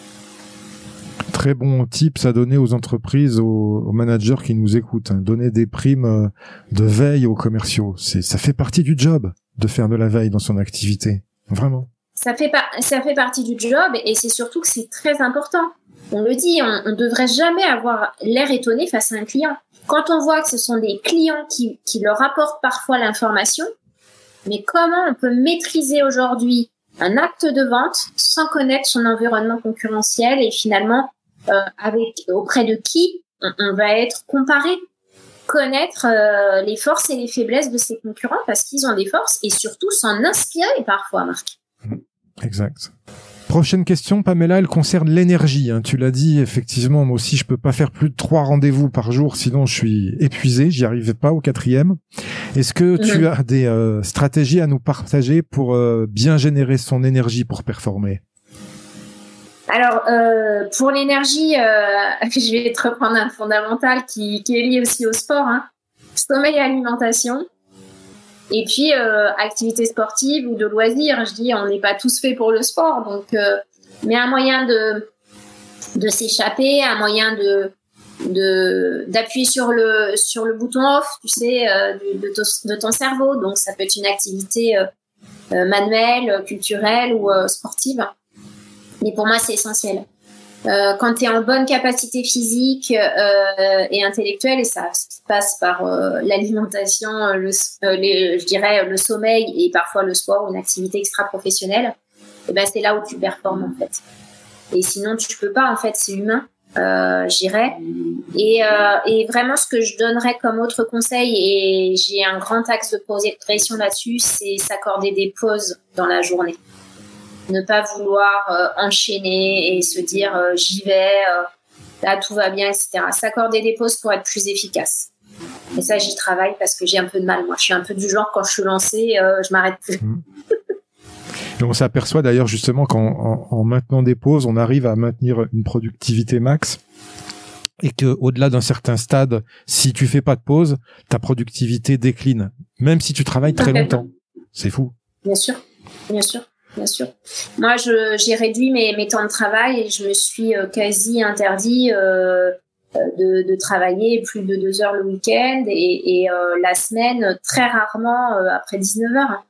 Très bon tips à donner aux entreprises, aux, managers qui nous écoutent. Hein. Donner des primes euh, de veille aux commerciaux. Ça fait partie du job de faire de la veille dans son activité. Vraiment. Ça fait, ça fait partie du job et c'est surtout que c'est très important. On le dit, on ne devrait jamais avoir l'air étonné face à un client. Quand on voit que ce sont des clients qui, qui leur apportent parfois l'information, mais comment on peut maîtriser aujourd'hui un acte de vente sans connaître son environnement concurrentiel et finalement euh, avec auprès de qui on, va être comparé? Connaître euh, les forces et les faiblesses de ses concurrents parce qu'ils ont des forces et surtout s'en inspirer parfois Marc. Exact. Prochaine question, Pamela, elle concerne l'énergie. Hein. Tu l'as dit, effectivement, moi aussi, je peux pas faire plus de trois rendez-vous par jour, sinon je suis épuisé, j'y arrive pas au quatrième. Est-ce que tu as des euh, stratégies à nous partager pour euh, bien générer son énergie pour performer? Alors, euh, pour l'énergie, je vais te reprendre un fondamental qui, est lié aussi au sport. Hein. Sommeil et alimentation. Et puis, euh, activité sportive ou de loisirs, je dis, on n'est pas tous faits pour le sport. Donc, euh, mais un moyen de, de s'échapper, un moyen de d'appuyer sur le sur le bouton off, tu sais, euh, de, ton, cerveau. Donc, ça peut être une activité euh, manuelle, culturelle ou sportive. Mais pour moi, c'est essentiel. Euh, quand tu es en bonne capacité physique euh, et intellectuelle, et ça passe par euh, l'alimentation, le, je dirais le sommeil et parfois le sport ou une activité extra-professionnelle, et eh ben c'est là où tu performes en fait. Et sinon, tu peux pas en fait, c'est humain. Euh, j'irais. Et, vraiment, ce que je donnerais comme autre conseil, et j'ai un grand axe de pression là-dessus, c'est s'accorder des pauses dans la journée ne pas vouloir euh, enchaîner et se dire euh, j'y vais, euh, là tout va bien, etc. S'accorder des pauses pour être plus efficace. Et ça, j'y travaille parce que j'ai un peu de mal. Moi, je suis un peu du genre quand je suis lancée, je m'arrête plus. Mmh. Et on s'aperçoit d'ailleurs justement qu'en en, maintenant des pauses, on arrive à maintenir une productivité max et que au-delà d'un certain stade, si tu fais pas de pause, ta productivité décline, même si tu travailles très longtemps. C'est fou. Bien sûr, bien sûr bien sûr. Moi, j'ai réduit mes, temps de travail et je me suis euh, quasi interdit euh, euh, de, travailler plus de deux heures le week-end et, euh, la semaine très rarement après 19 heures.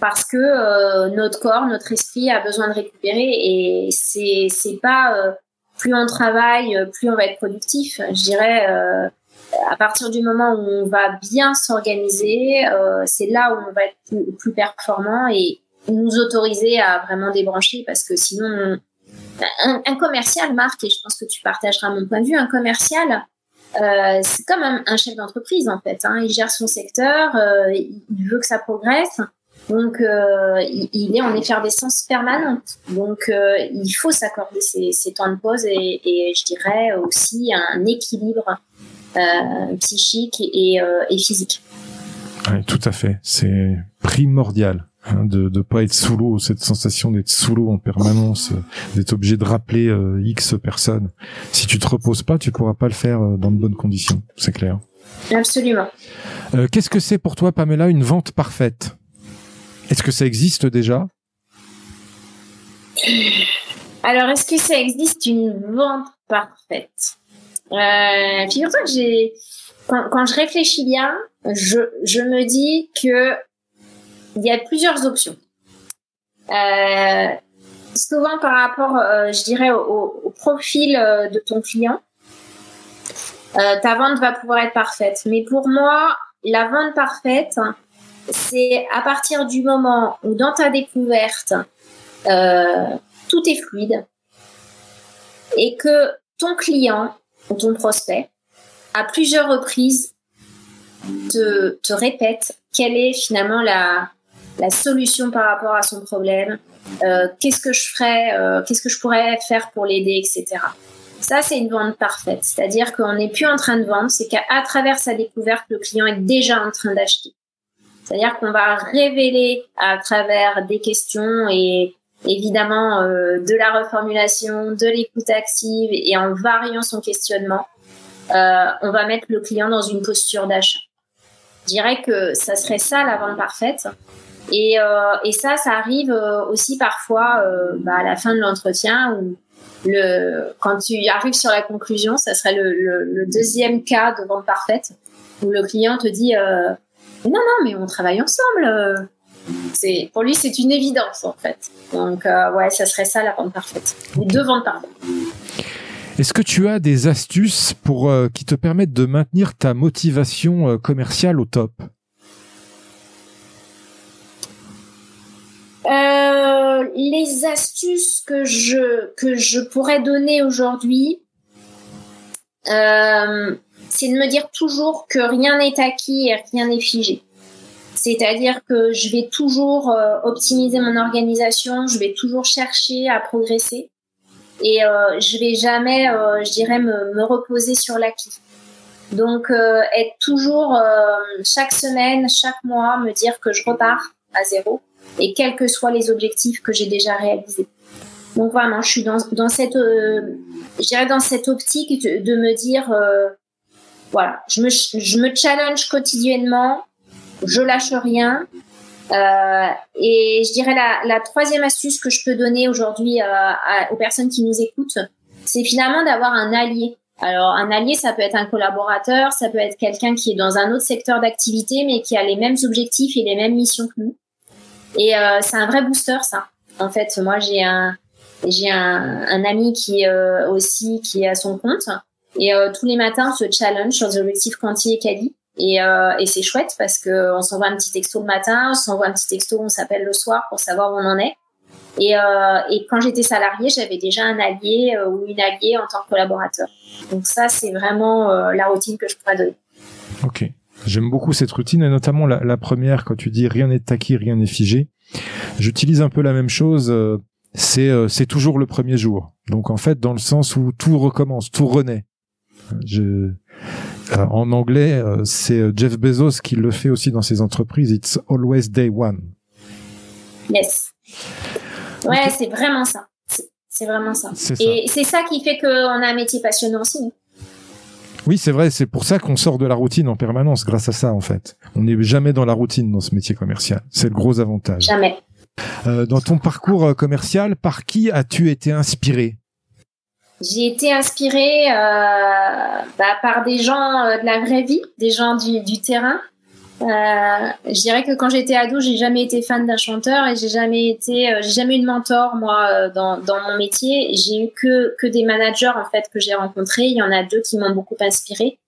Parce que notre corps, notre esprit a besoin de récupérer et c'est c'est pas plus on travaille, plus on va être productif. Je dirais à partir du moment où on va bien s'organiser, c'est là où on va être plus, plus performant et, nous autoriser à vraiment débrancher parce que sinon, un, commercial, Marc, et je pense que tu partageras mon point de vue, un commercial, euh, c'est comme un, chef d'entreprise en fait. Hein. Il gère son secteur, euh, il veut que ça progresse. Donc, euh, il, est en effervescence permanente. Donc, il faut s'accorder ces, temps de pause et, je dirais aussi un équilibre psychique et physique. Oui, tout à fait. C'est primordial. Hein, de ne pas être sous l'eau, cette sensation d'être sous l'eau en permanence, euh, d'être obligé de rappeler euh, X personnes. Si tu te reposes pas, tu pourras pas le faire euh, dans de bonnes conditions, c'est clair. Absolument. Qu'est-ce que c'est pour toi, Pamela, une vente parfaite? Est-ce que ça existe déjà? Alors, est-ce que ça existe une vente parfaite? Euh, Figure-toi que j'ai, quand, je réfléchis bien, je, je me dis que il y a plusieurs options. Euh, souvent par rapport, euh, je dirais, au, profil euh, de ton client, ta vente va pouvoir être parfaite. Mais pour moi, la vente parfaite, c'est à partir du moment où dans ta découverte, tout est fluide et que ton client ou ton prospect, à plusieurs reprises, te, te répète quelle est finalement la, la solution par rapport à son problème, euh, qu'est-ce que je ferais, euh, qu'est-ce que je pourrais faire pour l'aider, etc. Ça, c'est une vente parfaite. C'est-à-dire qu'on n'est plus en train de vendre, c'est qu'à travers sa découverte, le client est déjà en train d'acheter. C'est-à-dire qu'on va révéler à travers des questions et évidemment euh, de la reformulation, de l'écoute active et en variant son questionnement, on va mettre le client dans une posture d'achat. Je dirais que ça serait ça la vente parfaite. Et, euh, et ça, ça arrive euh, aussi parfois euh, bah, à la fin de l'entretien où quand tu arrives sur la conclusion, ça serait le, deuxième cas de vente parfaite où le client te dit non non mais on travaille ensemble. Pour lui c'est une évidence en fait. Donc ouais, ça serait ça la vente parfaite. Les deux ventes parfaites. Est-ce que tu as des astuces pour qui te permettent de maintenir ta motivation commerciale au top? Euh, les astuces que je que je pourrais donner aujourd'hui, euh, c'est de me dire toujours que rien n'est acquis et rien n'est figé. C'est-à-dire que je vais toujours euh, optimiser mon organisation, je vais toujours chercher à progresser et euh, je vais jamais, je dirais, me, me, reposer sur l'acquis. Donc, être toujours chaque semaine, chaque mois, me dire que je repars à zéro et quels que soient les objectifs que j'ai déjà réalisés. Donc vraiment, je suis dans, cette, euh, dans cette optique de, me dire, euh, voilà, je me, je me challenge quotidiennement, je lâche rien. Euh, et je dirais la, la troisième astuce que je peux donner aujourd'hui euh, aux personnes qui nous écoutent, c'est finalement d'avoir un allié. Alors un allié, ça peut être un collaborateur, ça peut être quelqu'un qui est dans un autre secteur d'activité, mais qui a les mêmes objectifs et les mêmes missions que nous. Et euh, c'est un vrai booster, ça. En fait, moi, j'ai un, j'ai un, un, ami qui euh, aussi qui est à son compte et euh, tous les matins on se challenge sur des objectifs quanti et quali et, euh, et c'est chouette parce que on s'envoie un petit texto le matin, on s'envoie un petit texto, on s'appelle le soir pour savoir où on en est. Et, euh, et quand j'étais salarié, j'avais déjà un allié ou une alliée en tant que collaborateur. Donc ça, c'est vraiment la routine que je pourrais donner. Ok. J'aime beaucoup cette routine et notamment la, la première quand tu dis rien n'est acquis, rien n'est figé. J'utilise un peu la même chose. Euh, c'est euh, c'est toujours le premier jour. Donc en fait dans le sens où tout recommence, tout renaît. Je, euh, en anglais, c'est Jeff Bezos qui le fait aussi dans ses entreprises. It's always day one. Yes. Ouais, okay. c'est vraiment ça. C'est vraiment ça. Et c'est ça qui fait qu'on a un métier passionnant aussi. Oui, c'est vrai, c'est pour ça qu'on sort de la routine en permanence, grâce à ça en fait. On n'est jamais dans la routine dans ce métier commercial. C'est le gros avantage. Jamais. Euh, dans ton parcours commercial, par qui as-tu été inspiré? J'ai été inspirée euh, bah, par des gens euh, de la vraie vie, des gens du, du terrain. Euh, je dirais que quand j'étais ado, j'ai jamais été fan d'un chanteur et j'ai jamais été, euh, j'ai jamais eu de mentor moi euh, dans, mon métier. J'ai eu que que des managers en fait que j'ai rencontrés. Il y en a deux qui m'ont beaucoup inspiré.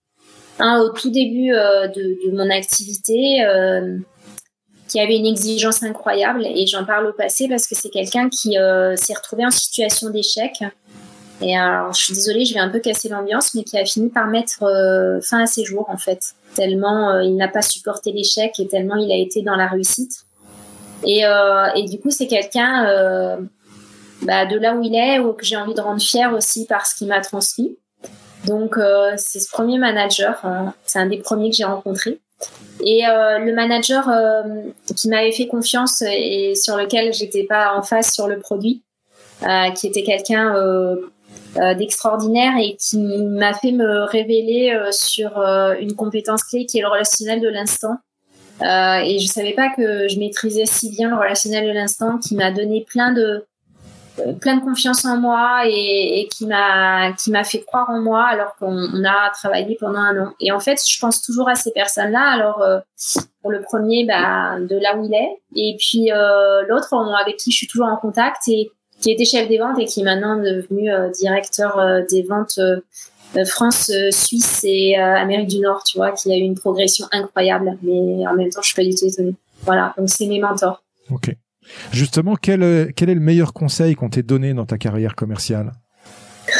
Un au tout début de, mon activité, qui avait une exigence incroyable et j'en parle au passé parce que c'est quelqu'un qui s'est retrouvé en situation d'échec. Et je suis désolée, je vais un peu casser l'ambiance, mais qui a fini par mettre fin à ses jours en fait tellement euh, il n'a pas supporté l'échec et tellement il a été dans la réussite. Et, euh, et du coup, c'est quelqu'un euh, bah, de là où il est, ou que j'ai envie de rendre fier aussi par ce qu'il m'a transmis. Donc, c'est ce premier manager, c'est un des premiers que j'ai rencontré. Et le manager qui m'avait fait confiance et sur lequel j'étais pas en face sur le produit, qui était quelqu'un d'extraordinaire et qui m'a fait me révéler sur une compétence clé qui est le relationnel de l'instant. et je savais pas que je maîtrisais si bien le relationnel de l'instant, qui m'a donné plein de euh, plein de confiance en moi et, et qui m'a qui m'a fait croire en moi alors qu'on a travaillé pendant un an. Et en fait, je pense toujours à ces personnes-là. Alors euh, pour le premier, bah, de là où il est, et puis euh, l'autre avec qui je suis toujours en contact et qui était chef des ventes et qui est maintenant devenu euh, directeur des ventes France, Suisse et Amérique du Nord. Tu vois, qui a eu une progression incroyable. Mais en même temps, je suis pas du tout étonnée. Voilà, donc c'est mes mentors. Ok. Justement, quel, est le meilleur conseil qu'on t'ait donné dans ta carrière commerciale?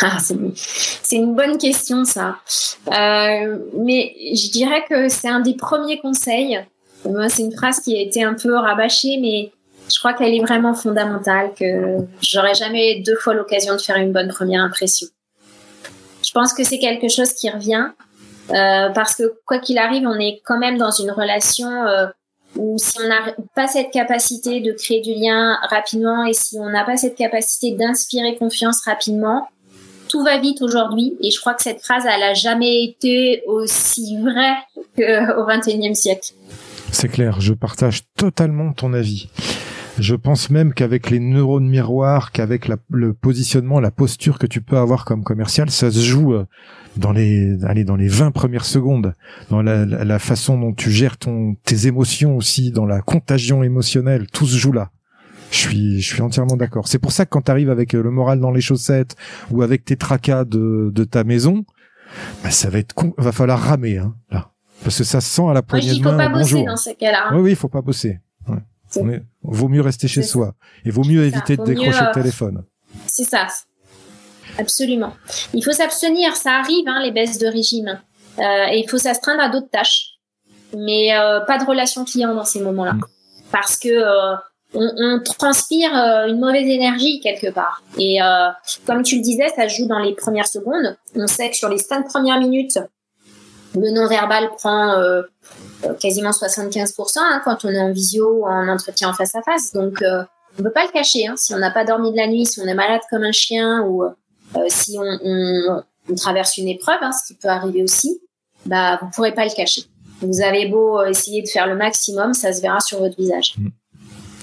Ah, c'est une bonne question, ça. Euh, mais je dirais que c'est un des premiers conseils. Moi, c'est une phrase qui a été un peu rabâchée, mais je crois qu'elle est vraiment fondamentale, que j'aurais jamais deux fois l'occasion de faire une bonne première impression. Je pense que c'est quelque chose qui revient, euh, parce que quoi qu'il arrive, on est quand même dans une relation euh, ou si on n'a pas cette capacité de créer du lien rapidement et si on n'a pas cette capacité d'inspirer confiance rapidement, tout va vite aujourd'hui et je crois que cette phrase, elle a jamais été aussi vraie qu'au XXIe siècle. C'est clair, je partage totalement ton avis. Je pense même qu'avec les neurones miroirs, qu'avec le positionnement, la posture que tu peux avoir comme commercial, ça se joue euh, dans les allez dans les 20 premières secondes. Dans la, la, façon dont tu gères ton tes émotions aussi dans la contagion émotionnelle tout se joue là. Je suis je suis entièrement d'accord. C'est pour ça que quand tu arrives avec euh, le moral dans les chaussettes ou avec tes tracas de, de ta maison bah ça va être con... va falloir ramer hein, là. Parce que ça sent à la poignée de main faut pas bosser dans ces cas-là oui oui il faut pas bosser vaut mieux rester chez soi et vaut mieux éviter de décrocher le euh, téléphone c'est ça Absolument. Il faut s'abstenir, ça arrive, hein, les baisses de régime. Euh, et il faut s'astreindre à d'autres tâches. Mais euh, pas de relation client dans ces moments-là. Mm. Parce que euh, on, on, transpire une mauvaise énergie quelque part. Et comme tu le disais, ça joue dans les premières secondes. On sait que sur les cinq premières minutes, le non-verbal prend quasiment 75% hein, quand on est en visio ou en entretien en face à face. Donc, on ne peut pas le cacher. Hein. Si on n'a pas dormi de la nuit, si on est malade comme un chien ou euh, si on, on, on, traverse une épreuve, hein, ce qui peut arriver aussi, bah vous pourrez pas le cacher. Vous avez beau euh, essayer de faire le maximum, ça se verra sur votre visage. Mm.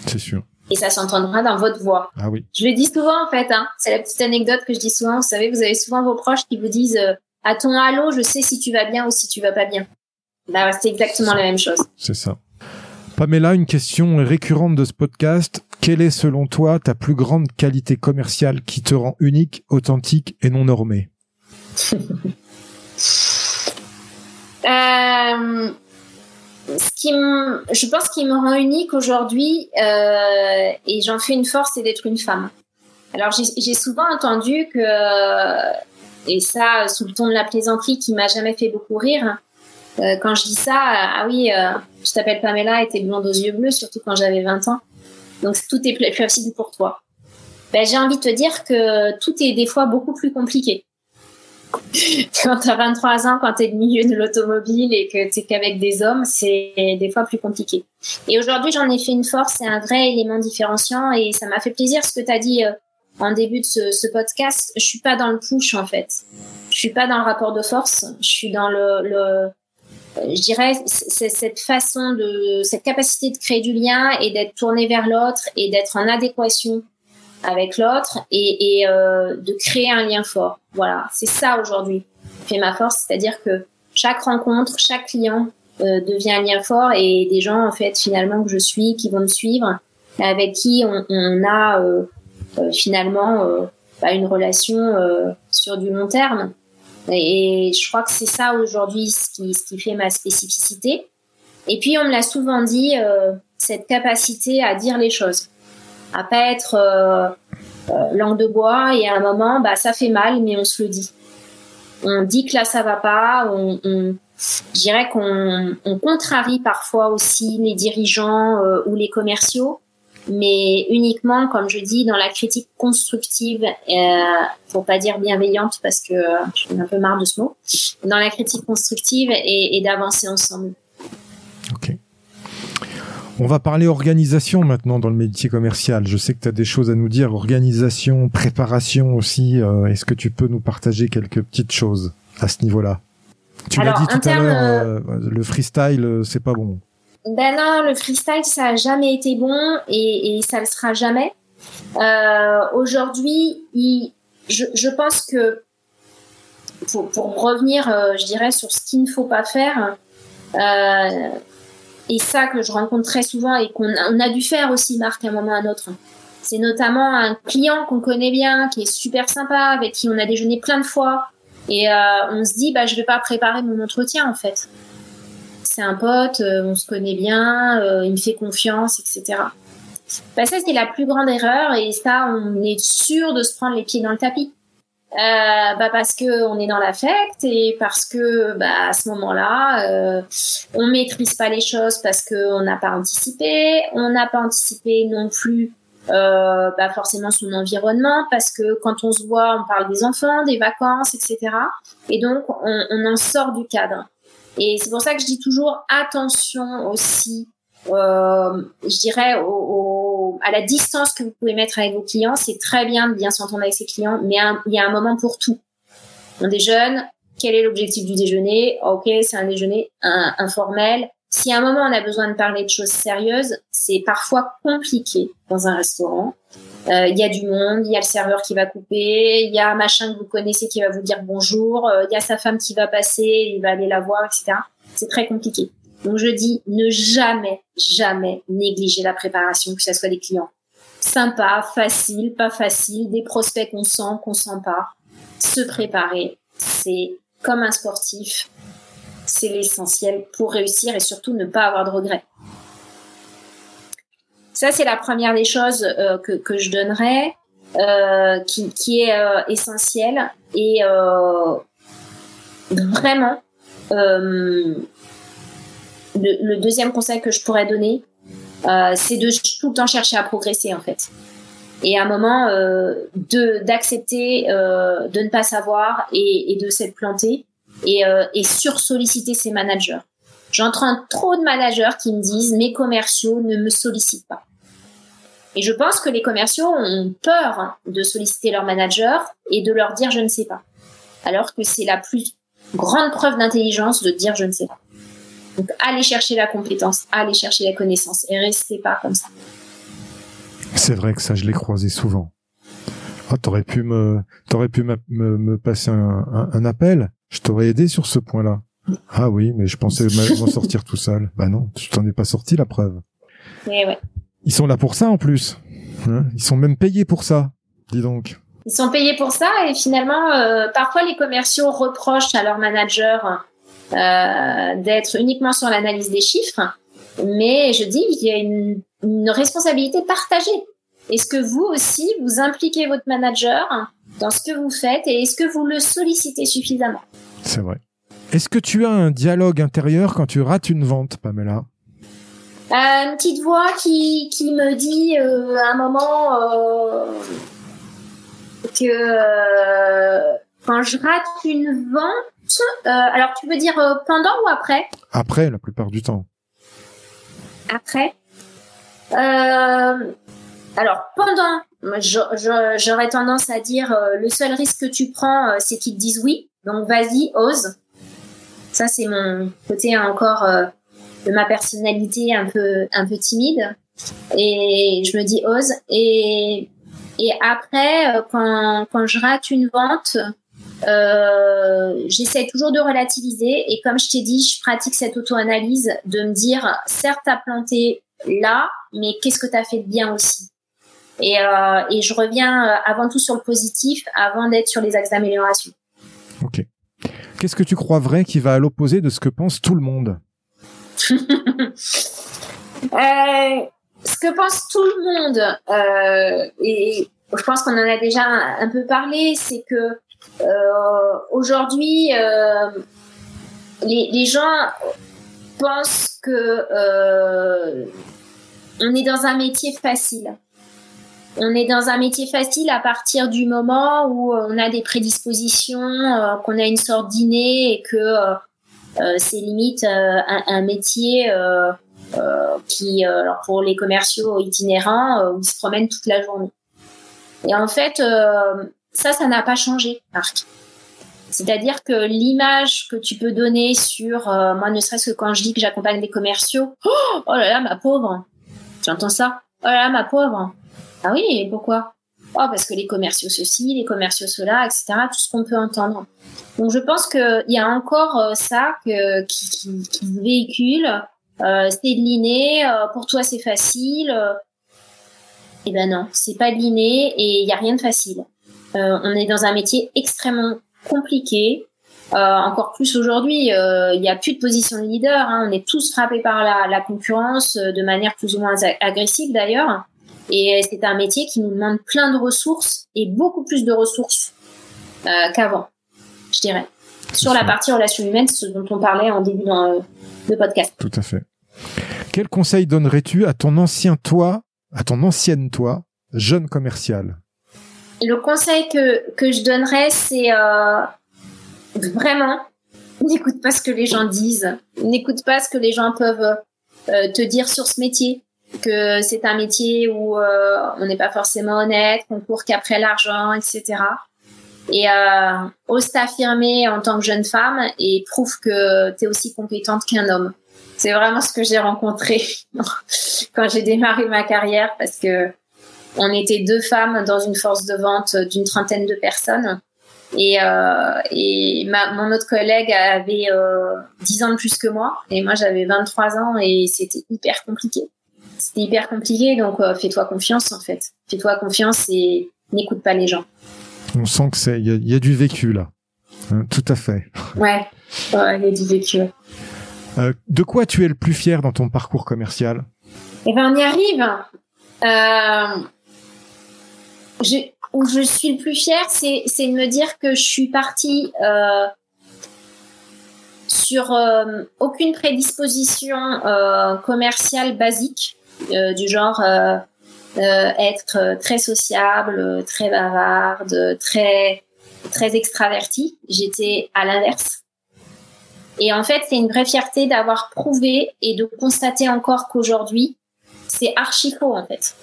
C'est sûr. Et ça s'entendra dans votre voix. Ah oui. Je le dis souvent en fait. Hein. C'est la petite anecdote que je dis souvent. Vous savez, vous avez souvent vos proches qui vous disent euh, à ton halo, je sais si tu vas bien ou si tu vas pas bien. Bah, c'est exactement la même chose. C'est ça. Pamela, une question récurrente de ce podcast. Quelle est selon toi ta plus grande qualité commerciale qui te rend unique, authentique et non normée euh, ce qui je pense qu'il me rend unique aujourd'hui, euh, et j'en fais une force, c'est d'être une femme. Alors j'ai souvent entendu que, et ça sous le ton de la plaisanterie qui m'a jamais fait beaucoup rire, euh, quand je dis ça, ah oui, euh, je t'appelle Pamela et t'es blonde aux yeux bleus, surtout quand j'avais 20 ans. Donc tout est plus facile pour toi. Ben, j'ai envie de te dire que tout est des fois beaucoup plus compliqué. quand t'as 23 ans, quand t'es au milieu de l'automobile et que t'es qu'avec des hommes, c'est des fois plus compliqué. Et aujourd'hui, j'en ai fait une force, c'est un vrai élément différenciant et ça m'a fait plaisir ce que t'as dit euh, en début de ce, ce, podcast. Je suis pas dans le push en fait. Je suis pas dans le rapport de force. Je suis dans le, le je dirais, c'est cette façon de, cette capacité de créer du lien et d'être tourné vers l'autre et d'être en adéquation avec l'autre et, euh, de créer un lien fort. Voilà, c'est ça aujourd'hui fait ma force, c'est-à-dire que chaque rencontre, chaque client euh, devient un lien fort et des gens en fait finalement que je suis, qui vont me suivre, avec qui on, a euh, finalement bah, une relation sur du long terme. Et je crois que c'est ça aujourd'hui ce qui, ce qui fait ma spécificité. Et puis on me l'a souvent dit, euh, cette capacité à dire les choses, à pas être euh, euh, langue de bois et à un moment, bah ça fait mal, mais on se le dit. On dit que là ça va pas. On, on je dirais qu'on on contrarie parfois aussi les dirigeants euh, ou les commerciaux mais uniquement, comme je dis, dans la critique constructive, euh, pour pas dire bienveillante parce que euh, j'ai un peu marre de ce mot, dans la critique constructive et, et d'avancer ensemble. Ok. On va parler organisation maintenant dans le métier commercial. Je sais que tu as des choses à nous dire, organisation, préparation aussi. Euh, est-ce que tu peux nous partager quelques petites choses à ce niveau-là? Tu l'as dit tout à l'heure, euh, le freestyle, c'est pas bon. Ben non, le freestyle, ça a jamais été bon et, ça le sera jamais. Euh, Aujourd'hui, je, pense que pour, revenir, euh, je dirais, sur ce qu'il ne faut pas faire, euh, et ça que je rencontre très souvent et qu'on on a dû faire aussi, Marc, à un moment ou à un autre. C'est notamment un client qu'on connaît bien, qui est super sympa, avec qui on a déjeuné plein de fois, et on se dit, bah, je vais pas préparer mon entretien en fait un pote, euh, on se connaît bien, euh, il me fait confiance, etc. Bah, ça, c'est la plus grande erreur et ça, on est sûr de se prendre les pieds dans le tapis. Euh, bah parce que on est dans l'affect et parce que bah à ce moment-là euh, on maîtrise pas les choses parce que on n'a pas anticipé on n'a pas anticipé non plus bah forcément son environnement parce que quand on se voit on parle des enfants des vacances etc et donc on, on en sort du cadre et c'est pour ça que je dis toujours attention aussi, euh, je dirais, au, à la distance que vous pouvez mettre avec vos clients. C'est très bien de bien s'entendre avec ses clients, mais il y a un moment pour tout. On déjeune. Quel est l'objectif du déjeuner? Ok, c'est un déjeuner informel. Si à un moment on a besoin de parler de choses sérieuses, c'est parfois compliqué dans un restaurant. Euh, il y a du monde, il y a le serveur qui va couper, il y a un machin que vous connaissez qui va vous dire bonjour, euh, il y a sa femme qui va passer, il va aller la voir, etc. C'est très compliqué. Donc je dis ne jamais, jamais négliger la préparation, que ce soit des clients. Sympa, facile, pas facile, des prospects qu'on sent, qu'on sent pas. Se préparer, c'est comme un sportif, c'est l'essentiel pour réussir et surtout ne pas avoir de regrets. Ça, c'est la première des choses euh, que, je donnerais, euh, qui, est euh, essentielle. Et vraiment, le, deuxième conseil que je pourrais donner, c'est de tout le temps chercher à progresser, en fait. Et à un moment, d'accepter de ne pas savoir et de s'être planté et, et sur-solliciter ses managers. J'entends trop de managers qui me disent mes commerciaux ne me sollicitent pas. Et je pense que les commerciaux ont peur de solliciter leur manager et de leur dire je ne sais pas. Alors que c'est la plus grande preuve d'intelligence de dire je ne sais pas. Donc allez chercher la compétence, allez chercher la connaissance et restez pas comme ça. C'est vrai que ça, je l'ai croisé souvent. Oh, t'aurais pu me, t'aurais pu me, me, passer un, un, appel. Je t'aurais aidé sur ce point-là. Ah oui, mais je pensais m'en sortir tout seul. Bah non, je t'en ai pas sorti la preuve. Mais ouais. Ils sont là pour ça en plus. Hein Ils sont même payés pour ça. Dis donc. Ils sont payés pour ça et finalement, euh, parfois les commerciaux reprochent à leur manager euh, d'être uniquement sur l'analyse des chiffres. Mais je dis, il y a une, une responsabilité partagée. Est-ce que vous aussi, vous impliquez votre manager dans ce que vous faites et est-ce que vous le sollicitez suffisamment? C'est vrai. Est-ce que tu as un dialogue intérieur quand tu rates une vente, Pamela? Euh, une petite voix qui, qui me dit euh, à un moment euh, que quand je rate une vente, alors tu veux dire pendant ou après? Après, la plupart du temps. Après? Alors pendant, j'aurais tendance à dire le seul risque que tu prends, c'est qu'ils te disent oui. Donc vas-y, ose. Ça c'est mon côté encore de ma personnalité un peu un peu timide et je me dis ose et après euh, quand je rate une vente euh, j'essaie toujours de relativiser et comme je t'ai dit je pratique cette auto-analyse de me dire certes t'as planté là mais qu'est-ce que t'as fait de bien aussi? Et, euh, et je reviens euh, avant tout sur le positif avant d'être sur les axes d'amélioration. Ok. Qu'est-ce que tu crois vrai qui va à l'opposé de ce que pense tout le monde? Euh, ce que pense tout le monde, euh, et je pense qu'on en a déjà un, peu parlé, c'est que euh, aujourd'hui, les, les, gens pensent que on est dans un métier facile. On est dans un métier facile à partir du moment où on a des prédispositions, qu'on a une sorte d'inné et que euh, c'est limite euh, un, métier euh, qui, alors pour les commerciaux itinérants, ils se promènent toute la journée. Et en fait, ça, ça n'a pas changé, Marc. C'est-à-dire que l'image que tu peux donner sur, moi, ne serait-ce que quand je dis que j'accompagne des commerciaux, oh, oh là là, ma pauvre, tu entends ça? Oh là ma pauvre. Ah oui, et pourquoi? Oh, parce que les commerciaux ceci, les commerciaux cela, etc. Tout ce qu'on peut entendre. Donc, je pense qu'il y a encore euh, ça que, qui, qui, qui véhicule. Euh, c'est de l'inné. Euh, pour toi, c'est facile. Eh ben non, c'est pas de l'inné et il y a rien de facile. on est dans un métier extrêmement compliqué. Encore plus aujourd'hui, il n'y a plus de position de leader. Hein. On est tous frappés par la, la concurrence de manière plus ou moins agressive d'ailleurs. Et c'est un métier qui nous demande plein de ressources et beaucoup plus de ressources euh, qu'avant, je dirais. Sur la partie relations humaines, ce dont on parlait en début de podcast. Tout à fait. Quel conseil donnerais-tu à ton ancien toi, à ton ancienne toi, jeune commercial Le conseil que, que je donnerais, c'est euh, vraiment, n'écoute pas ce que les gens disent, n'écoute pas ce que les gens peuvent euh, te dire sur ce métier que c'est un métier où euh, on n'est pas forcément honnête, qu'on court qu'après l'argent, etc. Et euh, ose t'affirmer en tant que jeune femme et prouve que tu es aussi compétente qu'un homme. C'est vraiment ce que j'ai rencontré quand j'ai démarré ma carrière parce que on était deux femmes dans une force de vente d'une trentaine de personnes. Et, euh, et ma, mon autre collègue avait euh, 10 ans de plus que moi et moi j'avais 23 ans et c'était hyper compliqué c'était hyper compliqué, donc euh, fais-toi confiance en fait. Fais-toi confiance et n'écoute pas les gens. On sent que c'est, il y, a du vécu là. Hein, tout à fait. Ouais, il y a du vécu. Euh, de quoi tu es le plus fier dans ton parcours commercial? Eh ben, on y arrive. Euh, je, où je suis le plus fier, c'est, de me dire que je suis partie euh, sur euh, aucune prédisposition euh, commerciale basique. Du genre être très sociable, très bavarde, très très extravertie. J'étais à l'inverse. Et en fait, c'est une vraie fierté d'avoir prouvé et de constater encore qu'aujourd'hui, c'est archi faux en fait.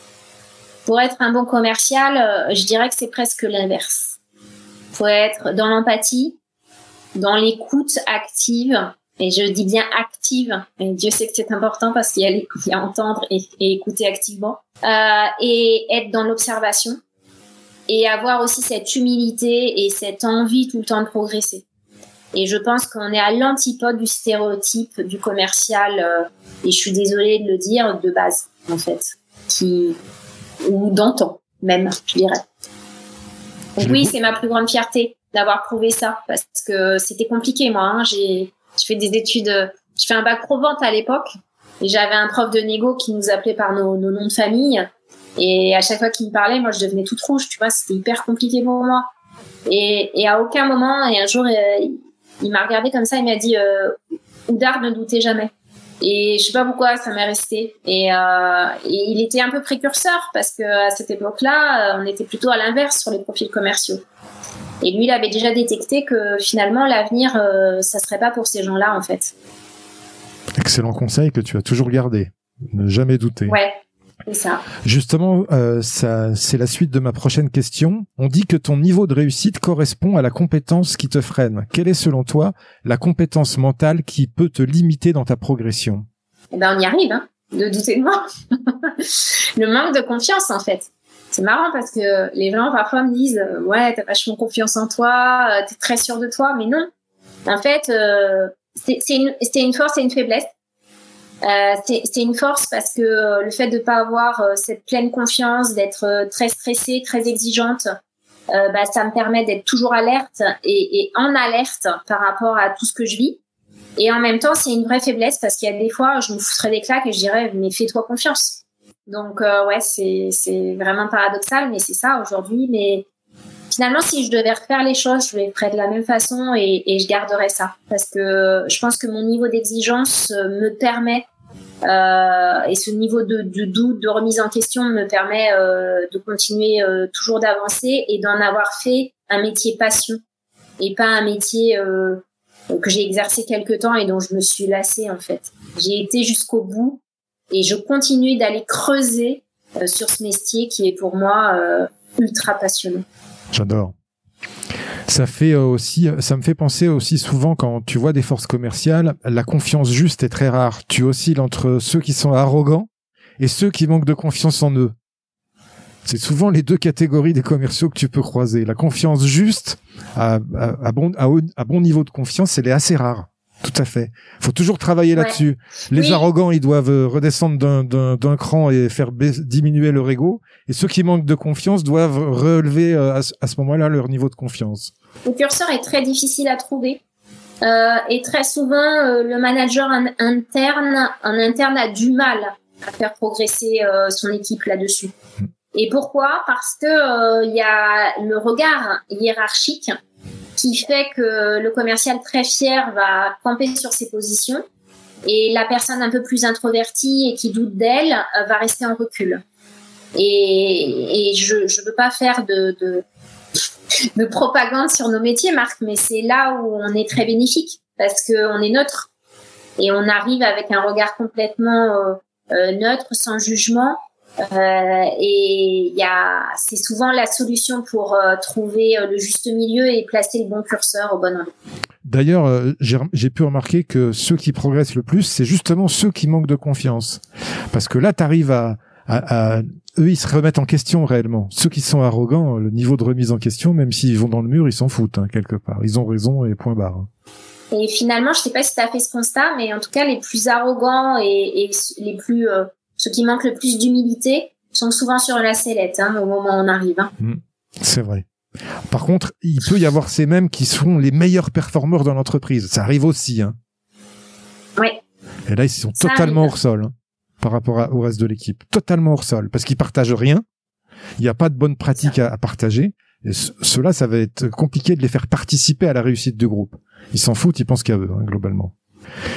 Pour être un bon commercial, je dirais que c'est presque l'inverse. Faut être dans l'empathie, dans l'écoute active, et je dis bien active. Et Dieu sait que c'est important parce qu'il y, a entendre et, écouter activement. Euh, et être dans l'observation. Et avoir aussi cette humilité et cette envie tout le temps de progresser. Et je pense qu'on est à l'antipode du stéréotype du commercial, euh, et je suis désolée de le dire, de base, en fait. Qui, ou d'antan, même, je dirais. Donc oui, c'est ma plus grande fierté d'avoir prouvé ça, parce que c'était compliqué, moi. Hein. J'ai je fais des études, je fais un bac pro vente à l'époque et j'avais un prof de négo qui nous appelait par nos, noms de famille et à chaque fois qu'il me parlait, moi je devenais toute rouge, tu vois, c'était hyper compliqué pour moi. Et, et à aucun moment, et un jour, euh, il m'a regardé comme ça, il m'a dit euh, Oudard ne doutait jamais. Et je sais pas pourquoi ça m'est resté. Et, euh, et, il était un peu précurseur parce que à cette époque-là, on était plutôt à l'inverse sur les profils commerciaux. Et lui, il avait déjà détecté que finalement, l'avenir, euh, ça serait pas pour ces gens-là, en fait. Excellent conseil que tu as toujours gardé. Ne jamais douter. Ouais. C'est ça. Justement, euh, ça, c'est la suite de ma prochaine question. On dit que ton niveau de réussite correspond à la compétence qui te freine. Quelle est selon toi la compétence mentale qui peut te limiter dans ta progression? Eh ben, on y arrive, hein, de douter de moi. le manque de confiance, en fait c'est marrant parce que les gens parfois me disent euh, ouais t'as vachement confiance en toi euh, t'es très sûr de toi mais non en fait euh, c'est une, une force et une faiblesse euh, c'est une force parce que le fait de pas avoir cette pleine confiance d'être très stressée très exigeante bah, ça me permet d'être toujours alerte et, et, en alerte par rapport à tout ce que je vis et en même temps c'est une vraie faiblesse parce qu'il y a des fois je me foutrais des claques et je dirais mais fais-toi confiance donc euh, ouais, c'est vraiment paradoxal, mais c'est ça aujourd'hui. Mais finalement, si je devais refaire les choses, je les ferais de la même façon et, je garderais ça parce que je pense que mon niveau d'exigence euh, me permet euh, et ce niveau de, doute, de remise en question me permet euh, de continuer toujours d'avancer et d'en avoir fait un métier passion et pas un métier que j'ai exercé quelque temps et dont je me suis lassée en fait. J'ai été jusqu'au bout et je continue d'aller creuser sur ce métier qui est pour moi ultra passionnant. J'adore. Ça fait aussi, ça me fait penser aussi souvent quand tu vois des forces commerciales, la confiance juste est très rare. Tu oscilles entre ceux qui sont arrogants et ceux qui manquent de confiance en eux. C'est souvent les deux catégories des commerciaux que tu peux croiser. La confiance juste, à, bon, à, bon niveau de confiance, elle est assez rare. Tout à fait. faut toujours travailler là-dessus. Les arrogants, ils doivent euh, redescendre d'un cran et faire diminuer leur ego. Et ceux qui manquent de confiance doivent relever euh, à, ce moment-là leur niveau de confiance. Le curseur est très difficile à trouver. Euh, et très souvent, euh, le manager interne, en interne a du mal à faire progresser son équipe là-dessus. Hmm. Et pourquoi? Parce que il y a le regard hiérarchique qui fait que le commercial très fier va camper sur ses positions. Et la personne un peu plus introvertie et qui doute d'elle euh, va rester en recul. Et, je ne veux pas faire de, de, propagande sur nos métiers, Marc, mais c'est là où on est très bénéfique parce qu'on est neutre. Et on arrive avec un regard complètement euh, euh, neutre, sans jugement, et il y a, c'est souvent la solution pour euh, trouver euh, le juste milieu et placer le bon curseur au bon endroit. D'ailleurs, j'ai pu remarquer que ceux qui progressent le plus, c'est justement ceux qui manquent de confiance. Parce que là, tu arrives à, à, eux, ils se remettent en question réellement. Ceux qui sont arrogants, le niveau de remise en question, même s'ils vont dans le mur, ils s'en foutent hein, quelque part. Ils ont raison et point barre. Hein. Et finalement, je sais pas si tu as fait ce constat, mais en tout cas, les plus arrogants et, et les plus ceux qui manquent le plus d'humilité sont souvent sur la sellette hein, au moment où on arrive. Hein. Mm. c'est vrai. Par contre, il peut y avoir ces mêmes qui sont les meilleurs performeurs dans l'entreprise. Ça arrive aussi. Hein. Oui. Et là, ils sont totalement hors sol hein, par rapport au reste de l'équipe. Totalement hors sol. Parce qu'ils partagent rien. Il n'y a pas de bonne pratique à, partager. Et cela, ça va être compliqué de les faire participer à la réussite du groupe. Ils s'en foutent, ils pensent qu'à eux, globalement.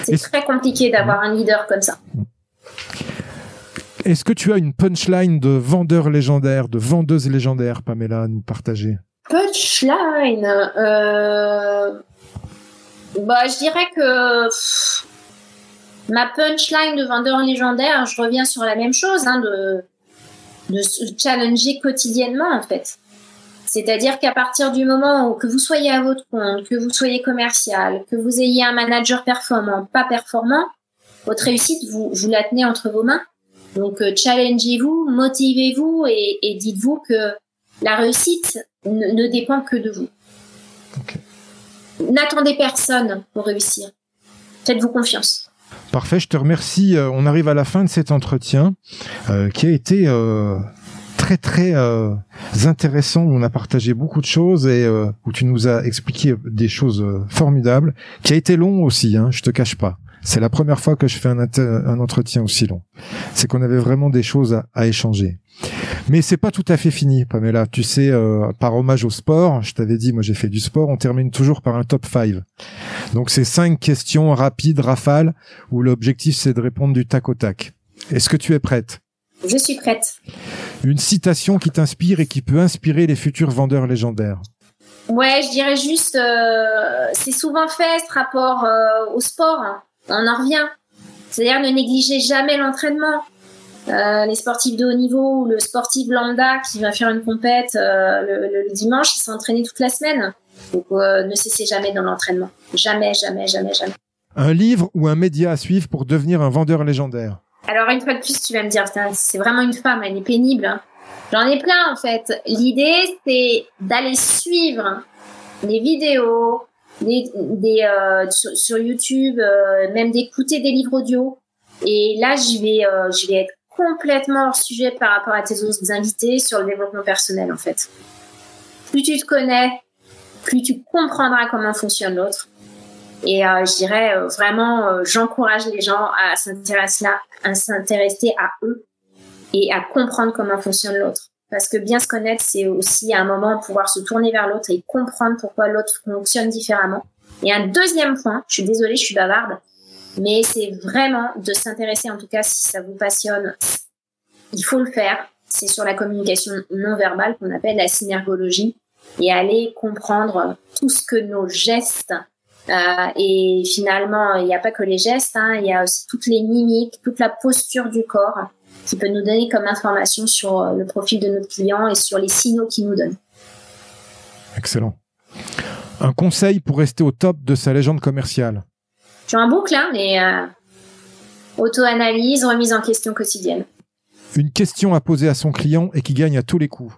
C'est très compliqué d'avoir un leader comme ça. Est-ce que tu as une punchline de vendeur légendaire, de vendeuse légendaire, Pamela, à nous partager? Punchline euh... Bah, je dirais que ma punchline de vendeur légendaire, je reviens sur la même chose, hein, de, se challenger quotidiennement, en fait. C'est-à-dire qu'à partir du moment où que vous soyez à votre compte, que vous soyez commercial, que vous ayez un manager performant, pas performant, votre réussite, vous la tenez entre vos mains. Donc, euh, challengez-vous, motivez-vous et, dites-vous que la réussite ne, dépend que de vous. N'attendez personne pour réussir. Faites-vous confiance. Parfait, je te remercie. Euh, on arrive à la fin de cet entretien euh, qui a été très très intéressant. On a partagé beaucoup de choses et où tu nous as expliqué des choses formidables. Qui a été long aussi, hein, je te cache pas. C'est la première fois que je fais un, entretien aussi long. C'est qu'on avait vraiment des choses à, échanger. Mais c'est pas tout à fait fini, Pamela. Tu sais, euh, par hommage au sport, je t'avais dit, moi j'ai fait du sport, on termine toujours par un top 5. Donc c'est cinq questions rapides, rafales, où l'objectif c'est de répondre du tac au tac. Est-ce que tu es prête? Je suis prête. Une citation qui t'inspire et qui peut inspirer les futurs vendeurs légendaires. Ouais, je dirais juste, euh, c'est souvent fait ce rapport euh, au sport. Hein on en revient. C'est-à-dire ne négligez jamais l'entraînement. Euh, les sportifs de haut niveau ou le sportif lambda qui va faire une compète euh, le, dimanche, il s'est entraîné toute la semaine. Donc euh, ne cessez jamais dans l'entraînement. Jamais, jamais, jamais, jamais. Un livre ou un média à suivre pour devenir un vendeur légendaire? Alors une fois de plus, tu vas me dire, c'est vraiment une femme, elle est pénible. Hein. J'en ai plein en fait. L'idée, c'est d'aller suivre les vidéos, des, euh, sur, YouTube, euh, même d'écouter des livres audio. Et là, je vais, euh, je vais être complètement hors sujet par rapport à tes autres invités sur le développement personnel, en fait. Plus tu te connais, plus tu comprendras comment fonctionne l'autre. Et je dirais vraiment, j'encourage les gens à s'intéresser à s'intéresser à eux et à comprendre comment fonctionne l'autre. Parce que bien se connaître, c'est aussi à un moment pouvoir se tourner vers l'autre et comprendre pourquoi l'autre fonctionne différemment. Et un deuxième point, je suis désolée, je suis bavarde, mais c'est vraiment de s'intéresser, en tout cas si ça vous passionne, il faut le faire. C'est sur la communication non verbale qu'on appelle la synergologie et aller comprendre tout ce que nos gestes et finalement, il n'y a pas que les gestes, hein, il y a aussi toutes les mimiques, toute la posture du corps qui peut nous donner comme information sur le profil de notre client et sur les signaux qu'il nous donne. Excellent. Un conseil pour rester au top de sa légende commerciale? Je un boucle, hein, mais euh, auto-analyse, remise en question quotidienne. Une question à poser à son client et qui gagne à tous les coups.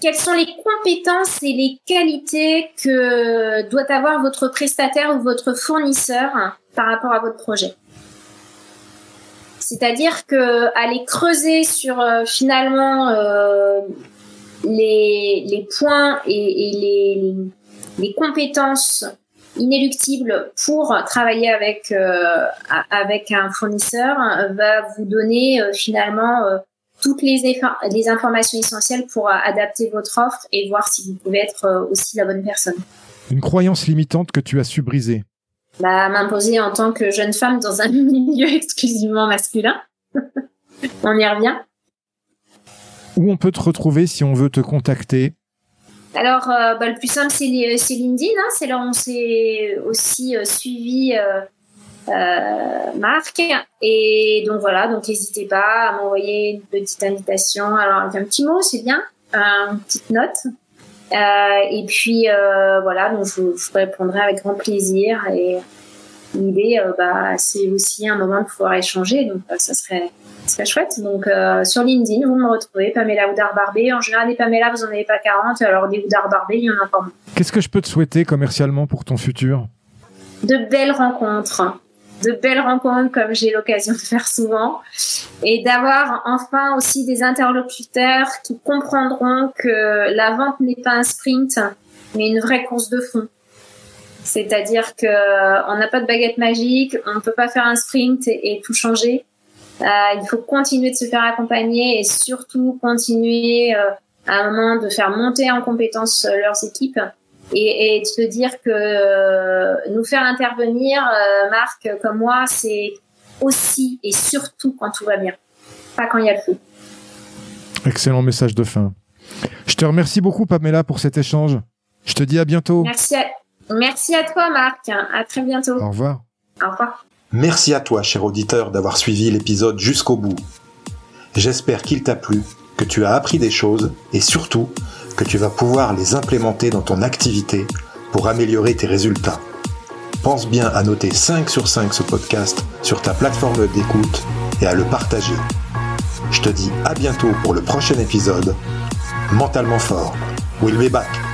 Quelles sont les compétences et les qualités que doit avoir votre prestataire ou votre fournisseur par rapport à votre projet? C'est-à-dire que aller creuser sur euh, finalement euh, les, points et, les, les, compétences inéluctibles pour travailler avec euh, avec un fournisseur va vous donner finalement toutes les, les informations essentielles pour adapter votre offre et voir si vous pouvez être aussi la bonne personne. Une croyance limitante que tu as su briser bah, M'imposer en tant que jeune femme dans un milieu exclusivement masculin. On y revient. Où on peut te retrouver si on veut te contacter? Alors, euh, bah, le plus simple, c'est LinkedIn. Hein. c'est là où on s'est aussi euh, suivi euh, Marc. Et donc voilà, donc n'hésitez pas à m'envoyer une petite invitation. Alors, avec un petit mot, c'est bien. une petite note. Et puis voilà, donc je, je, répondrai avec grand plaisir. Et l'idée, bah, c'est aussi un moment de pouvoir échanger. Donc ça serait c'est chouette. Donc, euh, sur LinkedIn, vous me retrouvez, Pamela Oudard Barbé. En général, des Pamela, vous n'en avez pas 40. Alors, des Oudard Barbé, il y en a encore moins. Qu'est-ce que je peux te souhaiter commercialement pour ton futur? De belles rencontres. De belles rencontres, comme j'ai l'occasion de faire souvent. Et d'avoir enfin aussi des interlocuteurs qui comprendront que la vente n'est pas un sprint, mais une vraie course de fond. C'est-à-dire que euh, on n'a pas de baguette magique, on ne peut pas faire un sprint et tout changer euh, il faut continuer de se faire accompagner et surtout continuer euh, à un moment de faire monter en compétence leurs équipes et, et de se dire que nous faire intervenir, Marc, comme moi, c'est aussi et surtout quand tout va bien, pas quand il y a le feu. Excellent message de fin. Je te remercie beaucoup, Pamela, pour cet échange. Je te dis à bientôt. Merci à, merci à toi, Marc. À très bientôt. Au revoir. Au revoir. Merci à toi, cher auditeur, d'avoir suivi l'épisode jusqu'au bout. J'espère qu'il t'a plu, que tu as appris des choses et surtout que tu vas pouvoir les implémenter dans ton activité pour améliorer tes résultats. Pense bien à noter 5 sur 5 ce podcast sur ta plateforme d'écoute et à le partager. Je te dis à bientôt pour le prochain épisode. Mentalement fort. We'll be back.